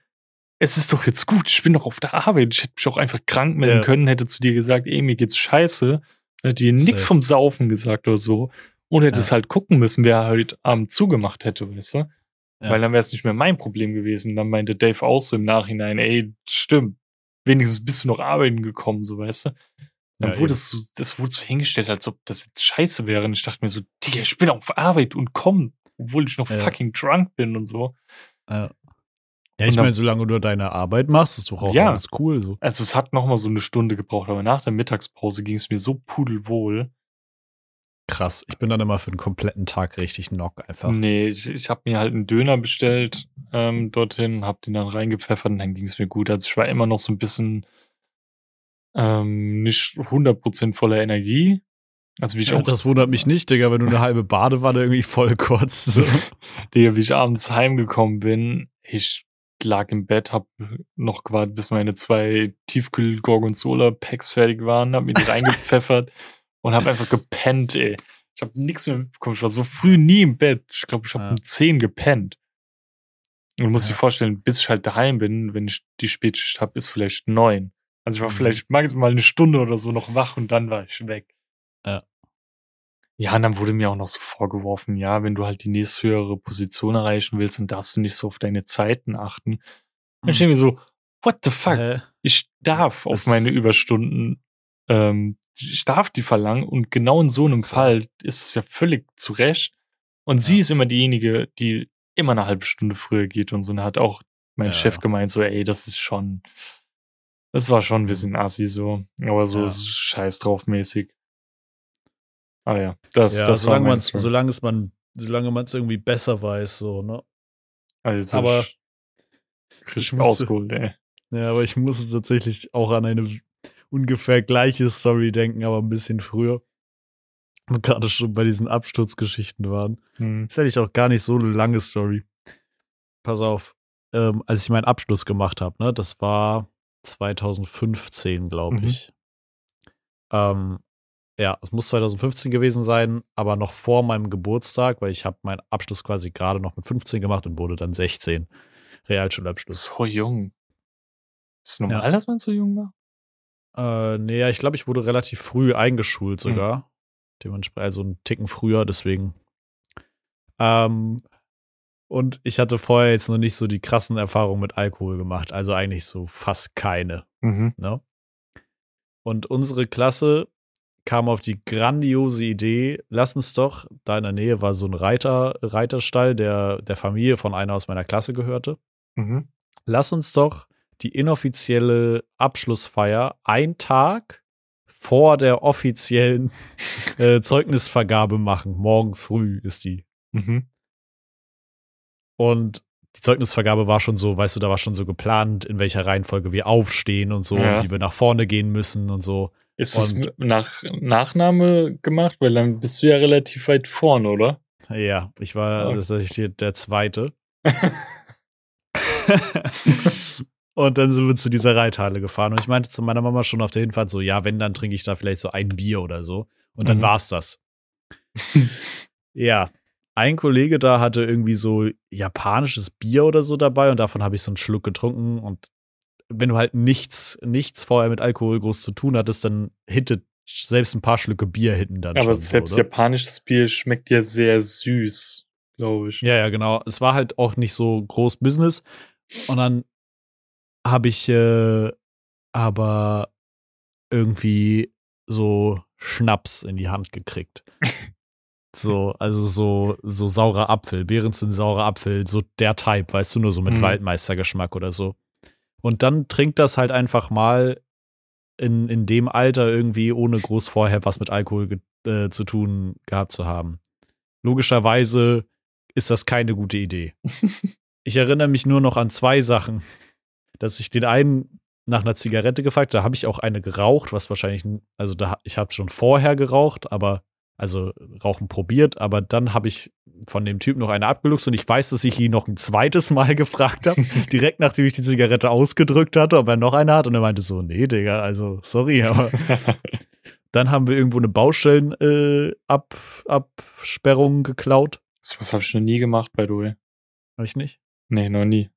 es ist doch jetzt gut, ich bin doch auf der Arbeit. Ich hätte mich auch einfach krank melden Ja. können, hätte zu dir gesagt, ey, mir geht's scheiße. Dann hätte dir nichts vom Saufen gesagt oder so. Und hätte Ja. es halt gucken müssen, wer halt Abend zugemacht hätte, weißt du? Ja. Weil dann wäre es nicht mehr mein Problem gewesen. Dann meinte Dave auch so im Nachhinein, ey, stimmt. Wenigstens bist du noch arbeiten gekommen, so weißt du? Dann Ja, wurde es so, das wurde so hingestellt, als ob das jetzt scheiße wäre. Und ich dachte mir so, Digga, ich bin auf Arbeit und komm, obwohl ich noch Ja. fucking drunk bin und so. Ja. Ja, ich meine, solange du deine Arbeit machst, ist doch auch Ja. alles cool so. Also es hat noch mal so eine Stunde gebraucht, aber nach der Mittagspause ging es mir so pudelwohl. Krass. Ich bin dann immer für einen kompletten Tag richtig knock einfach. Nee, ich, ich habe mir halt einen Döner bestellt ähm, dorthin, habe den dann reingepfeffert und dann ging es mir gut. Also ich war immer noch so ein bisschen ähm, nicht 100% voller Energie. Also wie ich Ja, auch, das wundert mich nicht, Digga, wenn du eine *laughs* halbe Badewanne irgendwie voll kotzt. So. *laughs* Digga, wie ich abends heimgekommen bin, ich lag im Bett, hab noch gewartet, bis meine zwei Tiefkühl-Gorgonzola-Packs fertig waren, hab mir die reingepfeffert *laughs* und hab einfach gepennt, ey. Ich hab nichts mehr mitbekommen. Ich war so früh nie im Bett. Ich glaube, ich hab Ja. um 10 gepennt. Und du musst Ja. dir vorstellen, bis ich halt daheim bin, wenn ich die Spätschicht hab, ist vielleicht neun. Also ich war Mhm. vielleicht maximal eine Stunde oder so noch wach und dann war ich weg. Ja. Ja, und dann wurde mir auch noch so vorgeworfen, ja, wenn du halt die nächsthöhere Position erreichen willst, dann darfst du nicht so auf deine Zeiten achten. Und ich denke mir so, what the fuck? Hä? Ich darf auf meine Überstunden, ähm, ich darf die verlangen und genau in so einem Fall ist es ja völlig zu Recht. Und sie Ja. ist immer diejenige, die immer eine halbe Stunde früher geht und so. Und hat auch mein Ja. Chef gemeint, so, ey, das ist schon, das war schon ein bisschen assi so, aber so Ja. scheiß drauf mäßig. Aber ja, das, ja, das war solange mein man Story. solange es man, solange man es irgendwie besser weiß, so, ne? Also aber ich, ich ich musste- ausgeholt, ey. Ja, aber ich muss tatsächlich auch an eine ungefähr gleiche Story denken, aber ein bisschen früher. Und gerade schon bei diesen Absturzgeschichten waren. Hm. Ist eigentlich auch gar nicht so eine lange Story. Pass auf, ähm, als ich meinen Abschluss gemacht habe, ne, das war 2015, glaube Mhm. ich. Ähm, ja, es muss 2015 gewesen sein, aber noch vor meinem Geburtstag, weil ich habe meinen Abschluss quasi gerade noch mit 15 gemacht und wurde dann 16. Realschulabschluss. So jung. Ist es normal, dass man so jung war? Äh, nee, ja, ich glaube, ich wurde relativ früh eingeschult Hm. sogar. Dementsprechend, also einen Ticken früher, deswegen. Ähm, und ich hatte vorher jetzt noch nicht so die krassen Erfahrungen mit Alkohol gemacht, also eigentlich so fast keine. Mhm. Ne? Und unsere Klasse kam auf die grandiose Idee, lass uns doch, da in der Nähe war so ein Reiter, Reiterstall, der der Familie von einer aus meiner Klasse gehörte, Mhm. lass uns doch die inoffizielle Abschlussfeier ein Tag vor der offiziellen *laughs* äh, Zeugnisvergabe machen. Morgens früh ist die. Mhm. Und die Zeugnisvergabe war schon so, weißt du, da war schon so geplant, in welcher Reihenfolge wir aufstehen und so, Ja. wie wir nach vorne gehen müssen und so. Ist es Und- nach Nachname gemacht? Weil dann bist du ja relativ weit vorne, oder? Ja, ich war Ah. tatsächlich der Zweite. *laughs* *laughs* und dann sind wir zu dieser Reithalle gefahren. Und ich meinte zu meiner Mama schon auf der Hinfahrt so, ja, wenn, dann trinke ich da vielleicht so ein Bier oder so. Und dann Mhm. war's das. *laughs* ja, ein Kollege da hatte irgendwie so japanisches Bier oder so dabei und davon habe ich so einen Schluck getrunken. Und wenn du halt nichts, nichts vorher mit Alkohol groß zu tun hattest, dann hittet selbst ein paar Schlücke Bier hinten dann Aber selbst so, japanisches Bier schmeckt ja sehr süß, glaube ich. Ja, ja, genau. Es war halt auch nicht so groß Business. Und dann habe ich äh, aber irgendwie so Schnaps in die Hand gekriegt. *laughs* So, also so, so saurer Apfel, Behrens in saurer Apfel, so der Type, weißt du, nur so mit Mhm. Waldmeistergeschmack oder so. Und dann trinkt das halt einfach mal in, in dem Alter irgendwie, ohne groß vorher was mit Alkohol äh, zu tun gehabt zu haben. Logischerweise ist das keine gute Idee. *laughs* Ich erinnere mich nur noch an zwei Sachen. Dass ich den einen nach einer Zigarette gefragt, da habe ich auch eine geraucht, was wahrscheinlich, also da, ich habe schon vorher geraucht, aber also Rauchen probiert, aber dann habe ich von dem Typ noch eine abgeluchst und ich weiß, dass ich ihn noch ein zweites Mal *laughs* gefragt habe, direkt nachdem ich die Zigarette ausgedrückt hatte, ob er noch eine hat und er meinte so, nee, Digga, also sorry, *laughs* aber dann haben wir irgendwo eine Baustellen äh, geklaut. Das was habe ich noch nie gemacht, the way. Habe ich nicht? Nee, noch nie.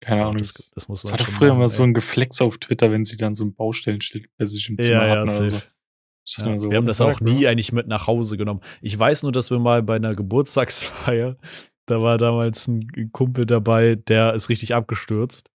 Keine Ja, Ahnung. das, Das, das muss das man war doch früher immer so ein Geflex auf Twitter, wenn sie dann so ein Baustellenschild bei sich im Zimmer ja, ja, hatten oder so. Ja, so, wir haben das auch nie ne? eigentlich mit nach Hause genommen. Ich weiß nur, dass wir mal bei einer Geburtstagsfeier, da war damals ein Kumpel dabei, der ist richtig abgestürzt.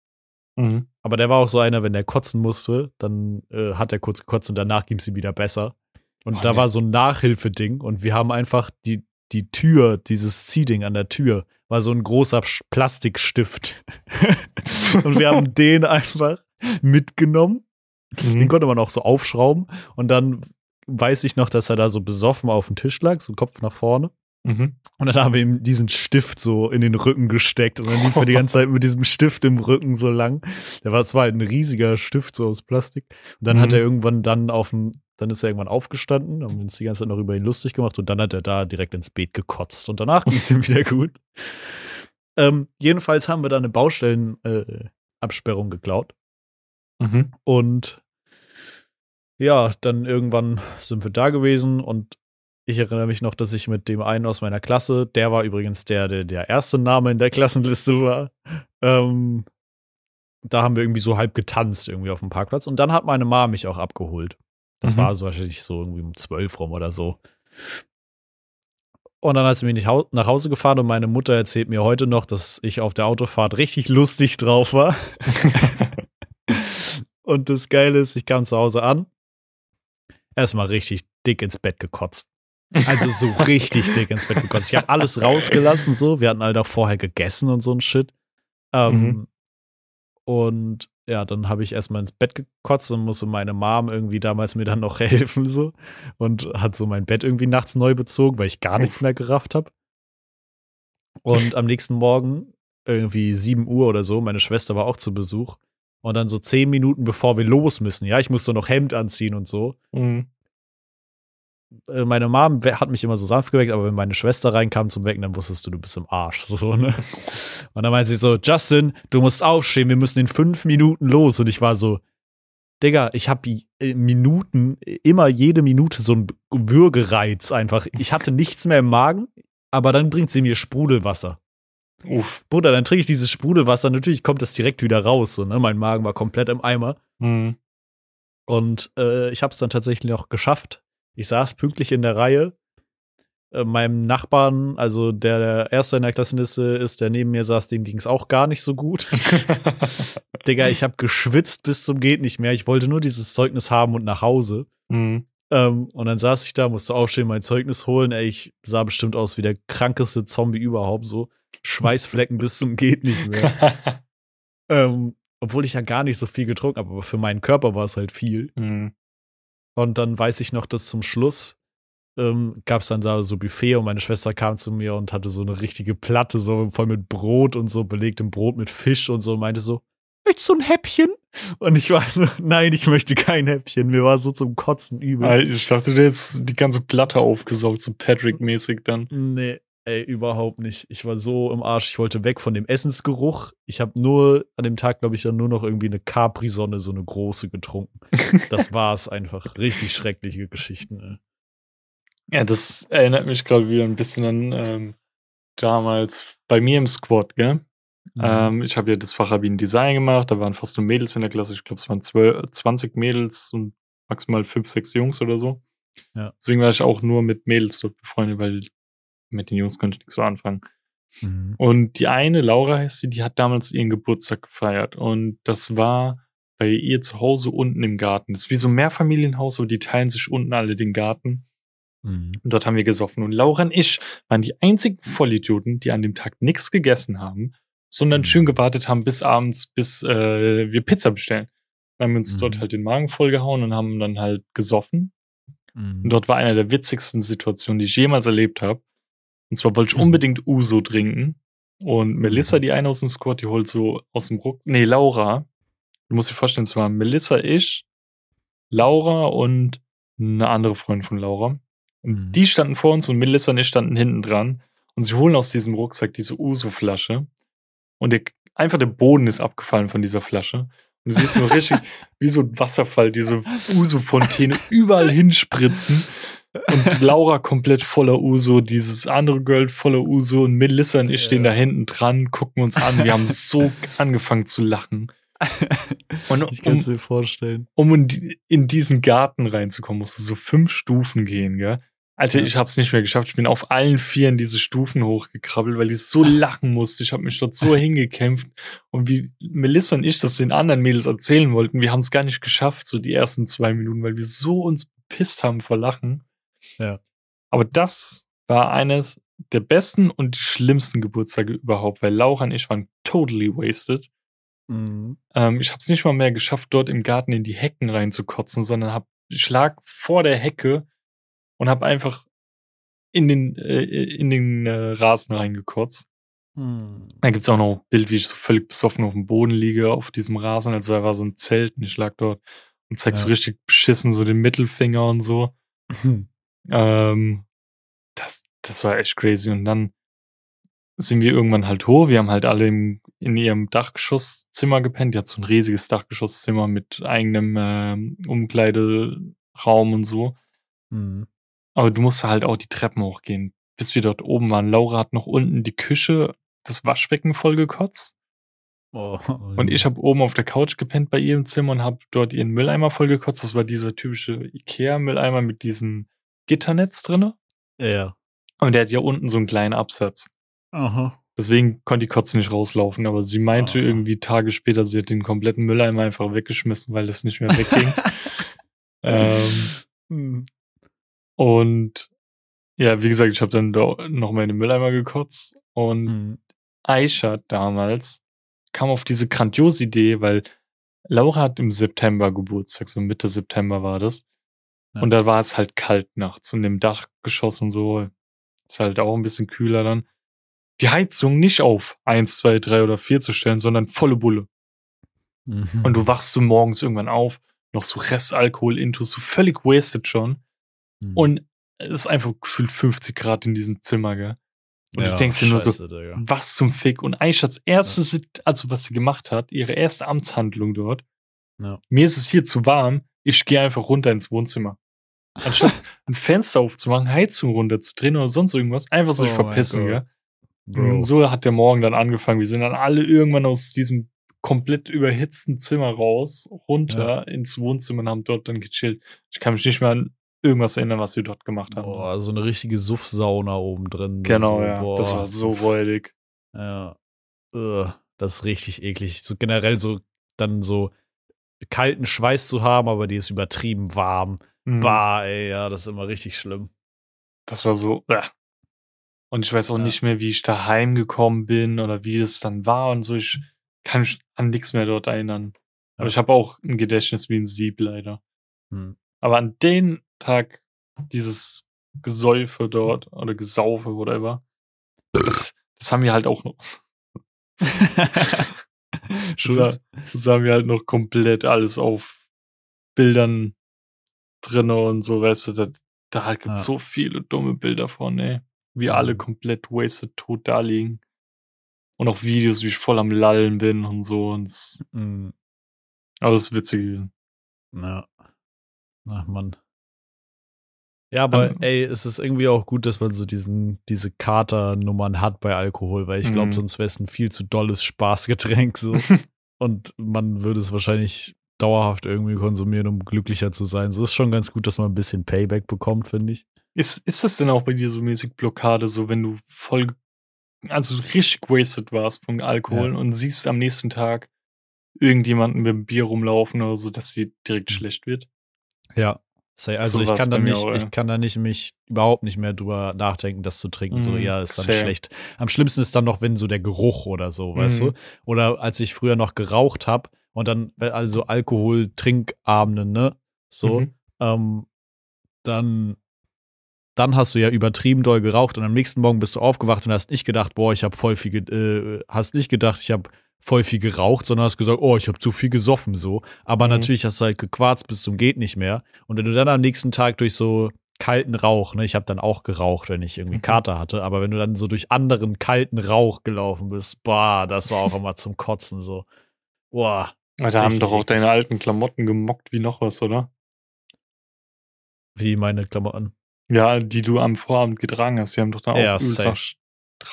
Mhm. Aber der war auch so einer, wenn der kotzen musste, dann äh, hat er kurz gekotzt und danach ging es ihm wieder besser. Und Oh, da nee. war so ein Nachhilfeding und wir haben einfach die, die Tür, dieses Ziehding an der Tür, war so ein großer Plastikstift. *laughs* und wir haben *laughs* den einfach mitgenommen den Mhm. konnte man auch so aufschrauben und dann weiß ich noch, dass er da so besoffen auf dem Tisch lag, so Kopf nach vorne. Mhm. Und dann haben wir ihm diesen Stift so in den Rücken gesteckt und dann lief er die ganze Zeit mit diesem Stift im Rücken so lang. Der war zwar ein riesiger Stift so aus Plastik. Und dann hat Mhm. er irgendwann dann auf dem, dann ist er irgendwann aufgestanden, haben wir uns die ganze Zeit noch über ihn lustig gemacht und dann hat er da direkt ins Beet gekotzt und danach ging es ihm wieder gut. Ähm, jedenfalls haben wir da eine Baustellenabsperrung äh, geklaut. Mhm. Und ja, dann irgendwann sind wir da gewesen und ich erinnere mich noch, dass ich mit dem einen aus meiner Klasse, der war übrigens der, der der erste Name in der Klassenliste war, ähm, da haben wir irgendwie so halb getanzt irgendwie auf dem Parkplatz und dann hat meine Mama mich auch abgeholt. Das Mhm. war so wahrscheinlich so irgendwie um zwölf rum oder so. Und dann hat sie mich nach Hause gefahren und meine Mutter erzählt mir heute noch, dass ich auf der Autofahrt richtig lustig drauf war. *laughs* *laughs* Und das Geile ist, ich kam zu Hause an, erstmal richtig dick ins Bett gekotzt. Also so richtig dick ins Bett gekotzt. Ich habe alles rausgelassen, so. Wir hatten halt auch vorher gegessen und so ein Shit. Ähm, Mhm. Und ja, dann habe ich erstmal ins Bett gekotzt und musste meine Mom irgendwie damals mir dann noch *laughs* helfen, so. Und hat so mein Bett irgendwie nachts neu bezogen, weil ich gar nichts mehr gerafft habe. Und am nächsten Morgen, irgendwie 7 Uhr oder so, meine Schwester war auch zu Besuch. Und dann so zehn Minuten bevor wir los müssen, ja, ich musste noch Hemd anziehen und so. Mhm. Äh, Meine Mom hat mich immer so sanft geweckt, aber wenn meine Schwester reinkam zum Wecken, dann wusstest du, du bist im Arsch. *laughs* So, ne? Und dann meinte sie so, Justin, du musst aufstehen, wir müssen in fünf Minuten los. Und ich war so, Digga, ich habe Minuten, immer jede Minute so einen Würgereiz einfach. Ich hatte nichts mehr im Magen, aber dann bringt sie mir Sprudelwasser. Uff. Bruder, dann trinke ich dieses Sprudelwasser, natürlich kommt das direkt wieder raus. So, ne? Mein Magen war komplett im Eimer. Mhm. Und äh, ich habe es dann tatsächlich auch geschafft. Ich saß pünktlich in der Reihe. Äh, meinem Nachbarn, also der der Erste in der Klassenliste ist, der neben mir saß, dem ging es auch gar nicht so gut. *laughs* Digga, ich habe geschwitzt bis zum geht nicht mehr. Ich wollte nur dieses Zeugnis haben und nach Hause. mhm. Ähm, und dann saß ich da, musste aufstehen, mein Zeugnis holen. Ey, ich sah bestimmt aus wie der krankeste Zombie überhaupt. So Schweißflecken bis zum geht nicht mehr. *laughs* Ähm, obwohl ich ja gar nicht so viel getrunken habe, aber für meinen Körper war es halt viel. mhm. Und dann weiß ich noch, dass zum Schluss ähm, gab es dann da so Buffet und meine Schwester kam zu mir und hatte so eine richtige Platte, so voll mit Brot und so, belegtem Brot mit Fisch und so und meinte so, möchtest du ein Häppchen? Und ich war so, nein, ich möchte kein Häppchen. Mir war so zum Kotzen übel. Ich dachte, du hättest die ganze Platte aufgesaugt, so Patrick-mäßig dann. Nee, ey, überhaupt nicht. Ich war so im Arsch. Ich wollte weg von dem Essensgeruch. Ich habe nur an dem Tag, glaube ich, dann nur noch irgendwie eine Capri-Sonne, so eine große getrunken. *laughs* Das war's einfach. Richtig schreckliche Geschichten. Ey. Ja, das erinnert mich gerade wieder ein bisschen an ähm, damals bei mir im Squad, gell? Mhm. Ähm, ich habe ja das Fachabi in Design gemacht, da waren fast nur Mädels in der Klasse. Ich glaube, es waren 12, 20 Mädels und maximal 5, 6 Jungs oder so. Ja. Deswegen war ich auch nur mit Mädels dort befreundet, weil mit den Jungs konnte ich nichts so anfangen. Mhm. Und die eine, Laura heißt sie, die hat damals ihren Geburtstag gefeiert. Und das war bei ihr zu Hause unten im Garten. Das ist wie so ein Mehrfamilienhaus, aber die teilen sich unten alle den Garten. Mhm. Und dort haben wir gesoffen. Und Laura und ich waren die einzigen Vollidioten, die an dem Tag nichts gegessen haben, sondern Mhm. schön gewartet haben bis abends, bis äh, wir Pizza bestellen. Dann haben wir uns Mhm. dort halt den Magen vollgehauen und haben dann halt gesoffen. Und Mhm. dort war eine der witzigsten Situationen, die ich jemals erlebt habe. Und zwar wollte ich Mhm. unbedingt Uso trinken. Und Melissa, die eine aus dem Squad, die holt so aus dem Ruck. Nee, Laura. Du musst dir vorstellen, es waren Melissa, ich, Laura und eine andere Freundin von Laura. Und Mhm. die standen vor uns und Melissa und ich standen hinten dran. Und sie holen aus diesem Rucksack diese Uso-Flasche. Und der, einfach der Boden ist abgefallen von dieser Flasche. Und du siehst so richtig *laughs* wie so ein Wasserfall, diese Uso-Fontäne überall hinspritzen. Und Laura komplett voller Uso, dieses andere Girl voller Uso und Melissa und ich stehen da hinten dran, gucken uns an. Wir haben *laughs* so angefangen zu lachen. Und Ich kann um, es mir vorstellen. um in, in diesen Garten reinzukommen, musst du so fünf Stufen gehen, gell? Alter, ich hab's nicht mehr geschafft. Ich bin auf allen Vieren diese Stufen hochgekrabbelt, weil ich so lachen musste. Ich habe mich dort so *laughs* hingekämpft. Und wie Melissa und ich das den anderen Mädels erzählen wollten, wir haben es gar nicht geschafft, so die ersten zwei Minuten, weil wir so uns bepisst haben vor Lachen. Ja. Aber das war eines der besten und die schlimmsten Geburtstage überhaupt, weil Laura und ich waren totally wasted. Mhm. Ähm, ich habe es nicht mal mehr geschafft, dort im Garten in die Hecken reinzukotzen, sondern hab Schlag vor der Hecke und habe einfach in den, äh, in den äh, Rasen reingekotzt. Mhm. Da gibt's auch noch ein Bild, wie ich so völlig besoffen auf dem Boden liege, auf diesem Rasen. Also da war so ein Zelt und ich lag dort und zeig so Ja. richtig beschissen so den Mittelfinger und so. *laughs* Ähm, das, das war echt crazy. Und dann sind wir irgendwann halt hoch. Wir haben halt alle im, in ihrem Dachgeschosszimmer gepennt. Die hat so ein riesiges Dachgeschosszimmer mit eigenem ähm, Umkleideraum und so. Mhm. Aber du musst halt auch die Treppen hochgehen, bis wir dort oben waren. Laura hat noch unten die Küche, das Waschbecken voll gekotzt. Oh, Und ich habe oben auf der Couch gepennt bei ihr im Zimmer und habe dort ihren Mülleimer voll gekotzt. Das war dieser typische Ikea-Mülleimer mit diesem Gitternetz drinne. Ja. Und der hat ja unten so einen kleinen Absatz. Aha. Deswegen konnte die Kotze nicht rauslaufen. Aber sie meinte Ah. irgendwie Tage später, sie hat den kompletten Mülleimer einfach weggeschmissen, weil das nicht mehr wegging. *laughs* ähm, Mhm. Und ja, wie gesagt, ich habe dann da noch mal in den Mülleimer gekotzt. Und Mhm. Aisha damals kam auf diese grandiose Idee, weil Laura hat im September Geburtstag, so Mitte September war das. Ja. Und da war es halt kalt nachts und im Dachgeschoss und so. Ist halt auch ein bisschen kühler dann. Die Heizung nicht auf eins, zwei, drei oder vier zu stellen, sondern volle Bulle. Mhm. Und du wachst so morgens irgendwann auf, noch so Restalkohol intus, so völlig wasted schon. Mhm. Und es ist einfach gefühlt 50 Grad in diesem Zimmer, gell? Und Ja, du denkst dir nur so, Digga. was zum Fick? Und als erstes, also was sie gemacht hat, ihre erste Amtshandlung dort, Ja. mir ist es hier zu warm, ich gehe einfach runter ins Wohnzimmer. Anstatt *laughs* ein Fenster aufzumachen, Heizung runterzudrehen oder sonst irgendwas, einfach sich Oh verpissen, gell? Bro. Und so hat der Morgen dann angefangen. Wir sind dann alle irgendwann aus diesem komplett überhitzten Zimmer raus, runter ins Wohnzimmer und haben dort dann gechillt. Ich kann mich nicht mehr an irgendwas erinnern, was wir dort gemacht haben. Boah, so eine richtige Suffsauna oben drin. genau, so, ja. Boah. Das war so räudig. Ja. Das ist richtig eklig. So generell so dann so kalten Schweiß zu haben, aber die ist übertrieben warm. Mhm. Bah, ey, ja, das ist immer richtig schlimm. Das war so. Äh. Und ich weiß auch Ja. nicht mehr, wie ich da heimgekommen bin oder wie es dann war und so. Ich kann mich an nichts mehr dort erinnern. Aber Ja. ich habe auch ein Gedächtnis wie ein Sieb leider. Hm. Aber an den Tag dieses Gesäufe dort oder Gesaufe, whatever, das, das haben wir halt auch noch. *laughs* Das, das haben wir halt noch komplett alles auf Bildern drinne und so, weißt du, da, da halt gibt's Ja. so viele dumme Bilder von, ey. Wie alle komplett wasted tot da liegen. Und auch Videos, wie ich voll am Lallen bin und so. Und es- Hm, aber das ist witzig gewesen. ja. Ach, Mann. Ja, aber Ähm. ey, es ist irgendwie auch gut, dass man so diesen, diese Katernummern hat bei Alkohol, weil ich glaube, Mhm. sonst wäre es ein viel zu dolles Spaßgetränk so. *laughs* Und man würde es wahrscheinlich dauerhaft irgendwie konsumieren, um glücklicher zu sein. So ist schon ganz gut, dass man ein bisschen Payback bekommt, finde ich. Ist, ist das denn auch bei dir so mäßig Blockade, so wenn du voll, also richtig wasted warst von Alkohol Ja. und siehst am nächsten Tag irgendjemanden mit dem Bier rumlaufen oder so, dass dir direkt Mhm. schlecht wird? Ja. Also So ich kann da nicht, auch, ja. ich kann da nicht mich überhaupt nicht mehr drüber nachdenken, das zu trinken. so, Mhm, ja, ist dann same. schlecht. Am schlimmsten ist dann noch, wenn so der Geruch oder so, weißt Mhm. du? Oder als ich früher noch geraucht habe und dann, also Alkohol-Trinkabende, ne? So, Mhm. ähm, dann, dann hast du ja übertrieben doll geraucht und am nächsten Morgen bist du aufgewacht und hast nicht gedacht, boah, ich habe voll viel, äh, hast nicht gedacht, ich habe voll viel geraucht, sondern hast gesagt, oh, ich habe zu viel gesoffen so. Aber Mhm. natürlich hast du halt gequarzt bis zum geht nicht mehr. Und wenn du dann am nächsten Tag durch so kalten Rauch, ne, ich habe dann auch geraucht, wenn ich irgendwie Mhm. Kater hatte, aber wenn du dann so durch anderen kalten Rauch gelaufen bist, boah, das war auch immer zum Kotzen so. Boah. Aber da haben Richtig doch auch deine alten Klamotten gemockt wie noch was, oder? Wie meine Klamotten. Ja, die du am Vorabend getragen hast, die haben doch da auch Ja,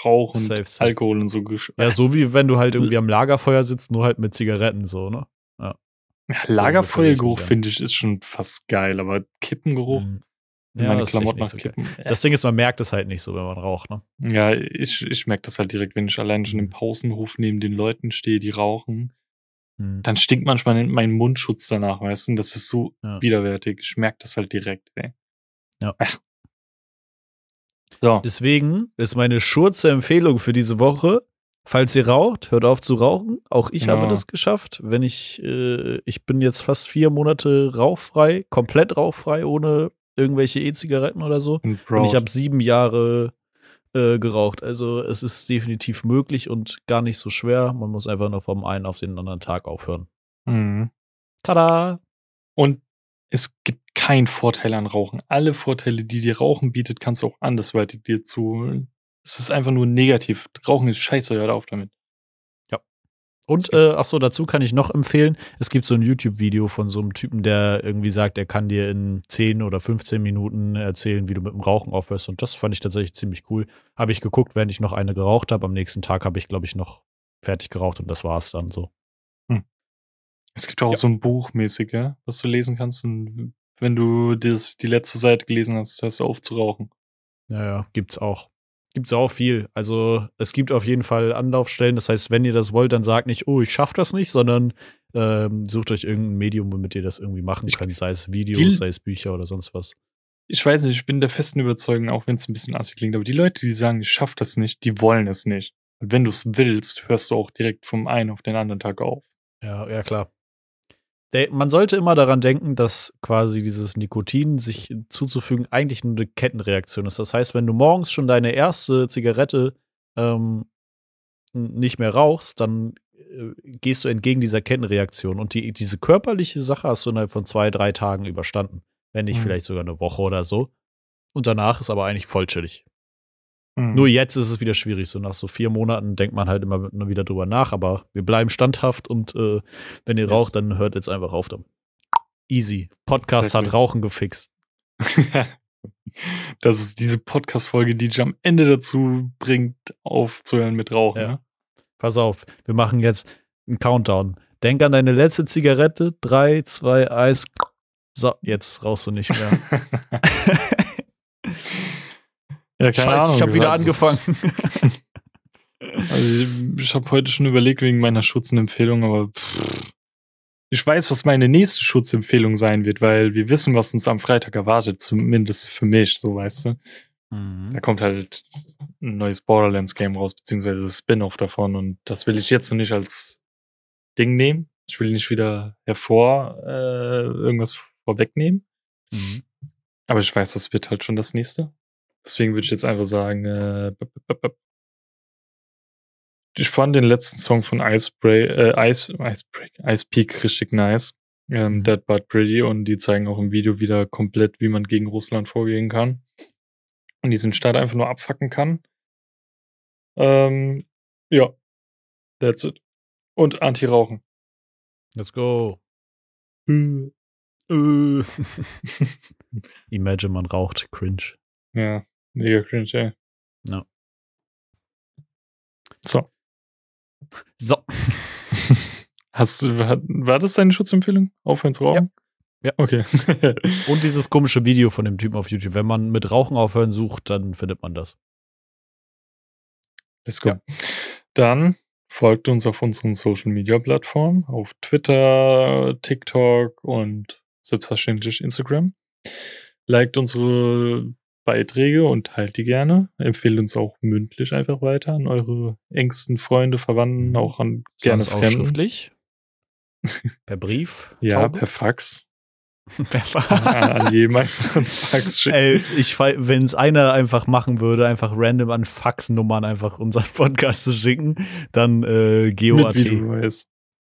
Rauch und Safe, safe. Alkohol und so Ja, so wie wenn du halt irgendwie am Lagerfeuer sitzt, nur halt mit Zigaretten so, ne? Ja, So Lagerfeuergeruch finde ich ist schon fast geil, aber Kippengeruch, Mhm. Ja, meine Klamotten nach so geil. Kippen. Das Ding ist, man merkt es halt nicht so, wenn man raucht, ne? Ja, ich, ich merke das halt direkt, wenn ich allein schon im Mhm. Pausenhof neben den Leuten stehe, die rauchen. Mhm. Dann stinkt manchmal mein Mundschutz danach, weißt du? Und das ist so Ja. widerwärtig. Ich merke das halt direkt, ey. Ja. Ach. So. Deswegen ist meine schurze Empfehlung für diese Woche, falls ihr raucht, hört auf zu rauchen. Auch ich Ja. habe das geschafft. Wenn ich, äh, ich bin jetzt fast vier Monate rauchfrei, komplett rauchfrei, ohne irgendwelche E-Zigaretten oder so. Und Und ich habe sieben Jahre äh, geraucht. Also es ist definitiv möglich und gar nicht so schwer. Man muss einfach nur vom einen auf den anderen Tag aufhören. Mhm. Tada! Und es gibt keinen Vorteil an Rauchen. Alle Vorteile, die dir Rauchen bietet, kannst du auch andersweitig dir zuholen. Es ist einfach nur negativ. Rauchen ist scheiße, hört auf damit. Und äh, ach so, dazu kann ich noch empfehlen, es gibt so ein YouTube-Video von so einem Typen, der irgendwie sagt, er kann dir in 10 oder 15 Minuten erzählen, wie du mit dem Rauchen aufhörst. Und das fand ich tatsächlich ziemlich cool. Habe ich geguckt, während ich noch eine geraucht habe. Am nächsten Tag habe ich, glaube ich, noch fertig geraucht und das war es dann so. Es gibt auch Ja. so ein Buch mäßig, ja, was du lesen kannst. Und wenn du das, die letzte Seite gelesen hast, hörst du auf zu rauchen. Naja, gibt's auch. Gibt's auch viel. Also es gibt auf jeden Fall Anlaufstellen. Das heißt, wenn ihr das wollt, dann sagt nicht, oh, ich schaff das nicht, sondern ähm, sucht euch irgendein Medium, womit ihr das irgendwie machen Ich- könnt. Sei es Videos, die- sei es Bücher oder sonst was. Ich weiß nicht, ich bin der festen Überzeugung, auch wenn es ein bisschen assig klingt, aber die Leute, die sagen, ich schaff das nicht, die wollen es nicht. Und wenn du es willst, hörst du auch direkt vom einen auf den anderen Tag auf. Ja, ja, klar. Man sollte immer daran denken, dass quasi dieses Nikotin sich zuzufügen eigentlich nur eine Kettenreaktion ist. Das heißt, wenn du morgens schon deine erste Zigarette ähm, nicht mehr rauchst, dann äh, gehst du entgegen dieser Kettenreaktion. Und die, diese körperliche Sache hast du innerhalb von zwei, drei Tagen überstanden. Wenn nicht Mhm. vielleicht sogar eine Woche oder so. Und danach ist aber eigentlich voll chillig. Mhm. Nur jetzt ist es wieder schwierig. So nach so vier Monaten denkt man halt immer wieder drüber nach, aber wir bleiben standhaft und äh, wenn ihr Yes. raucht, dann hört jetzt einfach auf damit. Easy. Podcast hat Rauchen gefixt. *laughs* das ist diese Podcast-Folge, die dich am Ende dazu bringt, aufzuhören mit Rauchen. Ja. Ne? Pass auf, wir machen jetzt einen Countdown. Denk an deine letzte Zigarette. Drei, zwei, eins. So, jetzt rauchst du nicht mehr. *laughs* ja, keine Scheiße, Ahnung, ich habe wieder angefangen. *laughs* Also ich, ich habe heute schon überlegt wegen meiner Schutzempfehlung, aber pff, ich weiß, was meine nächste Schutzempfehlung sein wird, weil wir wissen, was uns am Freitag erwartet, zumindest für mich, so weißt du. Da kommt halt ein neues Borderlands-Game raus, beziehungsweise das Spin-off davon und das will ich jetzt noch nicht als Ding nehmen. Ich will nicht wieder hervor äh, irgendwas vorwegnehmen, Mhm. aber ich weiß, das wird halt schon das nächste. Deswegen würde ich jetzt einfach sagen, äh, ich fand den letzten Song von Icebreak, äh, Ice, Icebreak, Ice Peak richtig nice. Ähm, Mhm. Dead But Pretty und die zeigen auch im Video wieder komplett, wie man gegen Russland vorgehen kann. Und diesen Staat einfach nur abfacken kann. Ähm, ja. That's it. Und Anti-Rauchen. Let's go. Äh. *laughs* *laughs* Imagine, man raucht. Cringe. ja, mega cringe, ey. Ja. So. So. Hast du, war das deine Schutzempfehlung? Aufhören zu rauchen? Ja. Okay. *laughs* Und dieses komische Video von dem Typen auf YouTube. Wenn man mit Rauchen aufhören sucht, dann findet man das. Let's go. Ja. Dann folgt uns auf unseren Social Media Plattformen, auf Twitter, TikTok und selbstverständlich Instagram. Liked unsere Beiträge und teilt die gerne. Empfehlt uns auch mündlich einfach weiter an eure engsten Freunde, Verwandten, Mhm. auch an gerne Sonst auch Fremden. schriftlich. *laughs* Per Brief. Ja, Taube? per Fax. *laughs* per an, an jedem einfach *laughs* einen Fax schicken. Ey, ich, wenn es einer einfach machen würde, einfach random an Faxnummern einfach unseren Podcast zu schicken, dann äh, Mit GeoAT.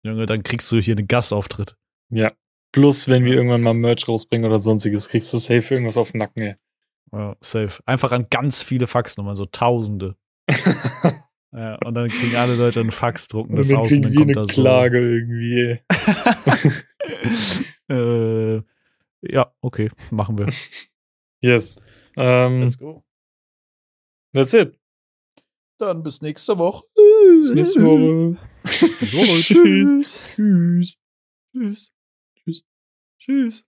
Junge, dann kriegst du hier einen Gastauftritt. Ja. Plus, wenn wir irgendwann mal Merch rausbringen oder sonstiges, kriegst du safe irgendwas auf den Nacken, ey. Ja, safe. Einfach an ganz viele Faxnummern, so Tausende. *laughs* Ja, und dann kriegen alle Leute einen Fax, drucken das aus und dann kommt eine da so. Klage irgendwie, *laughs* äh, ja, okay, machen wir. *laughs* Yes. Ähm, Let's go. that's it. Dann bis nächste Woche. Bis nächste Woche. Tschüss. Tschüss. Tschüss. Tschüss. Tschüss.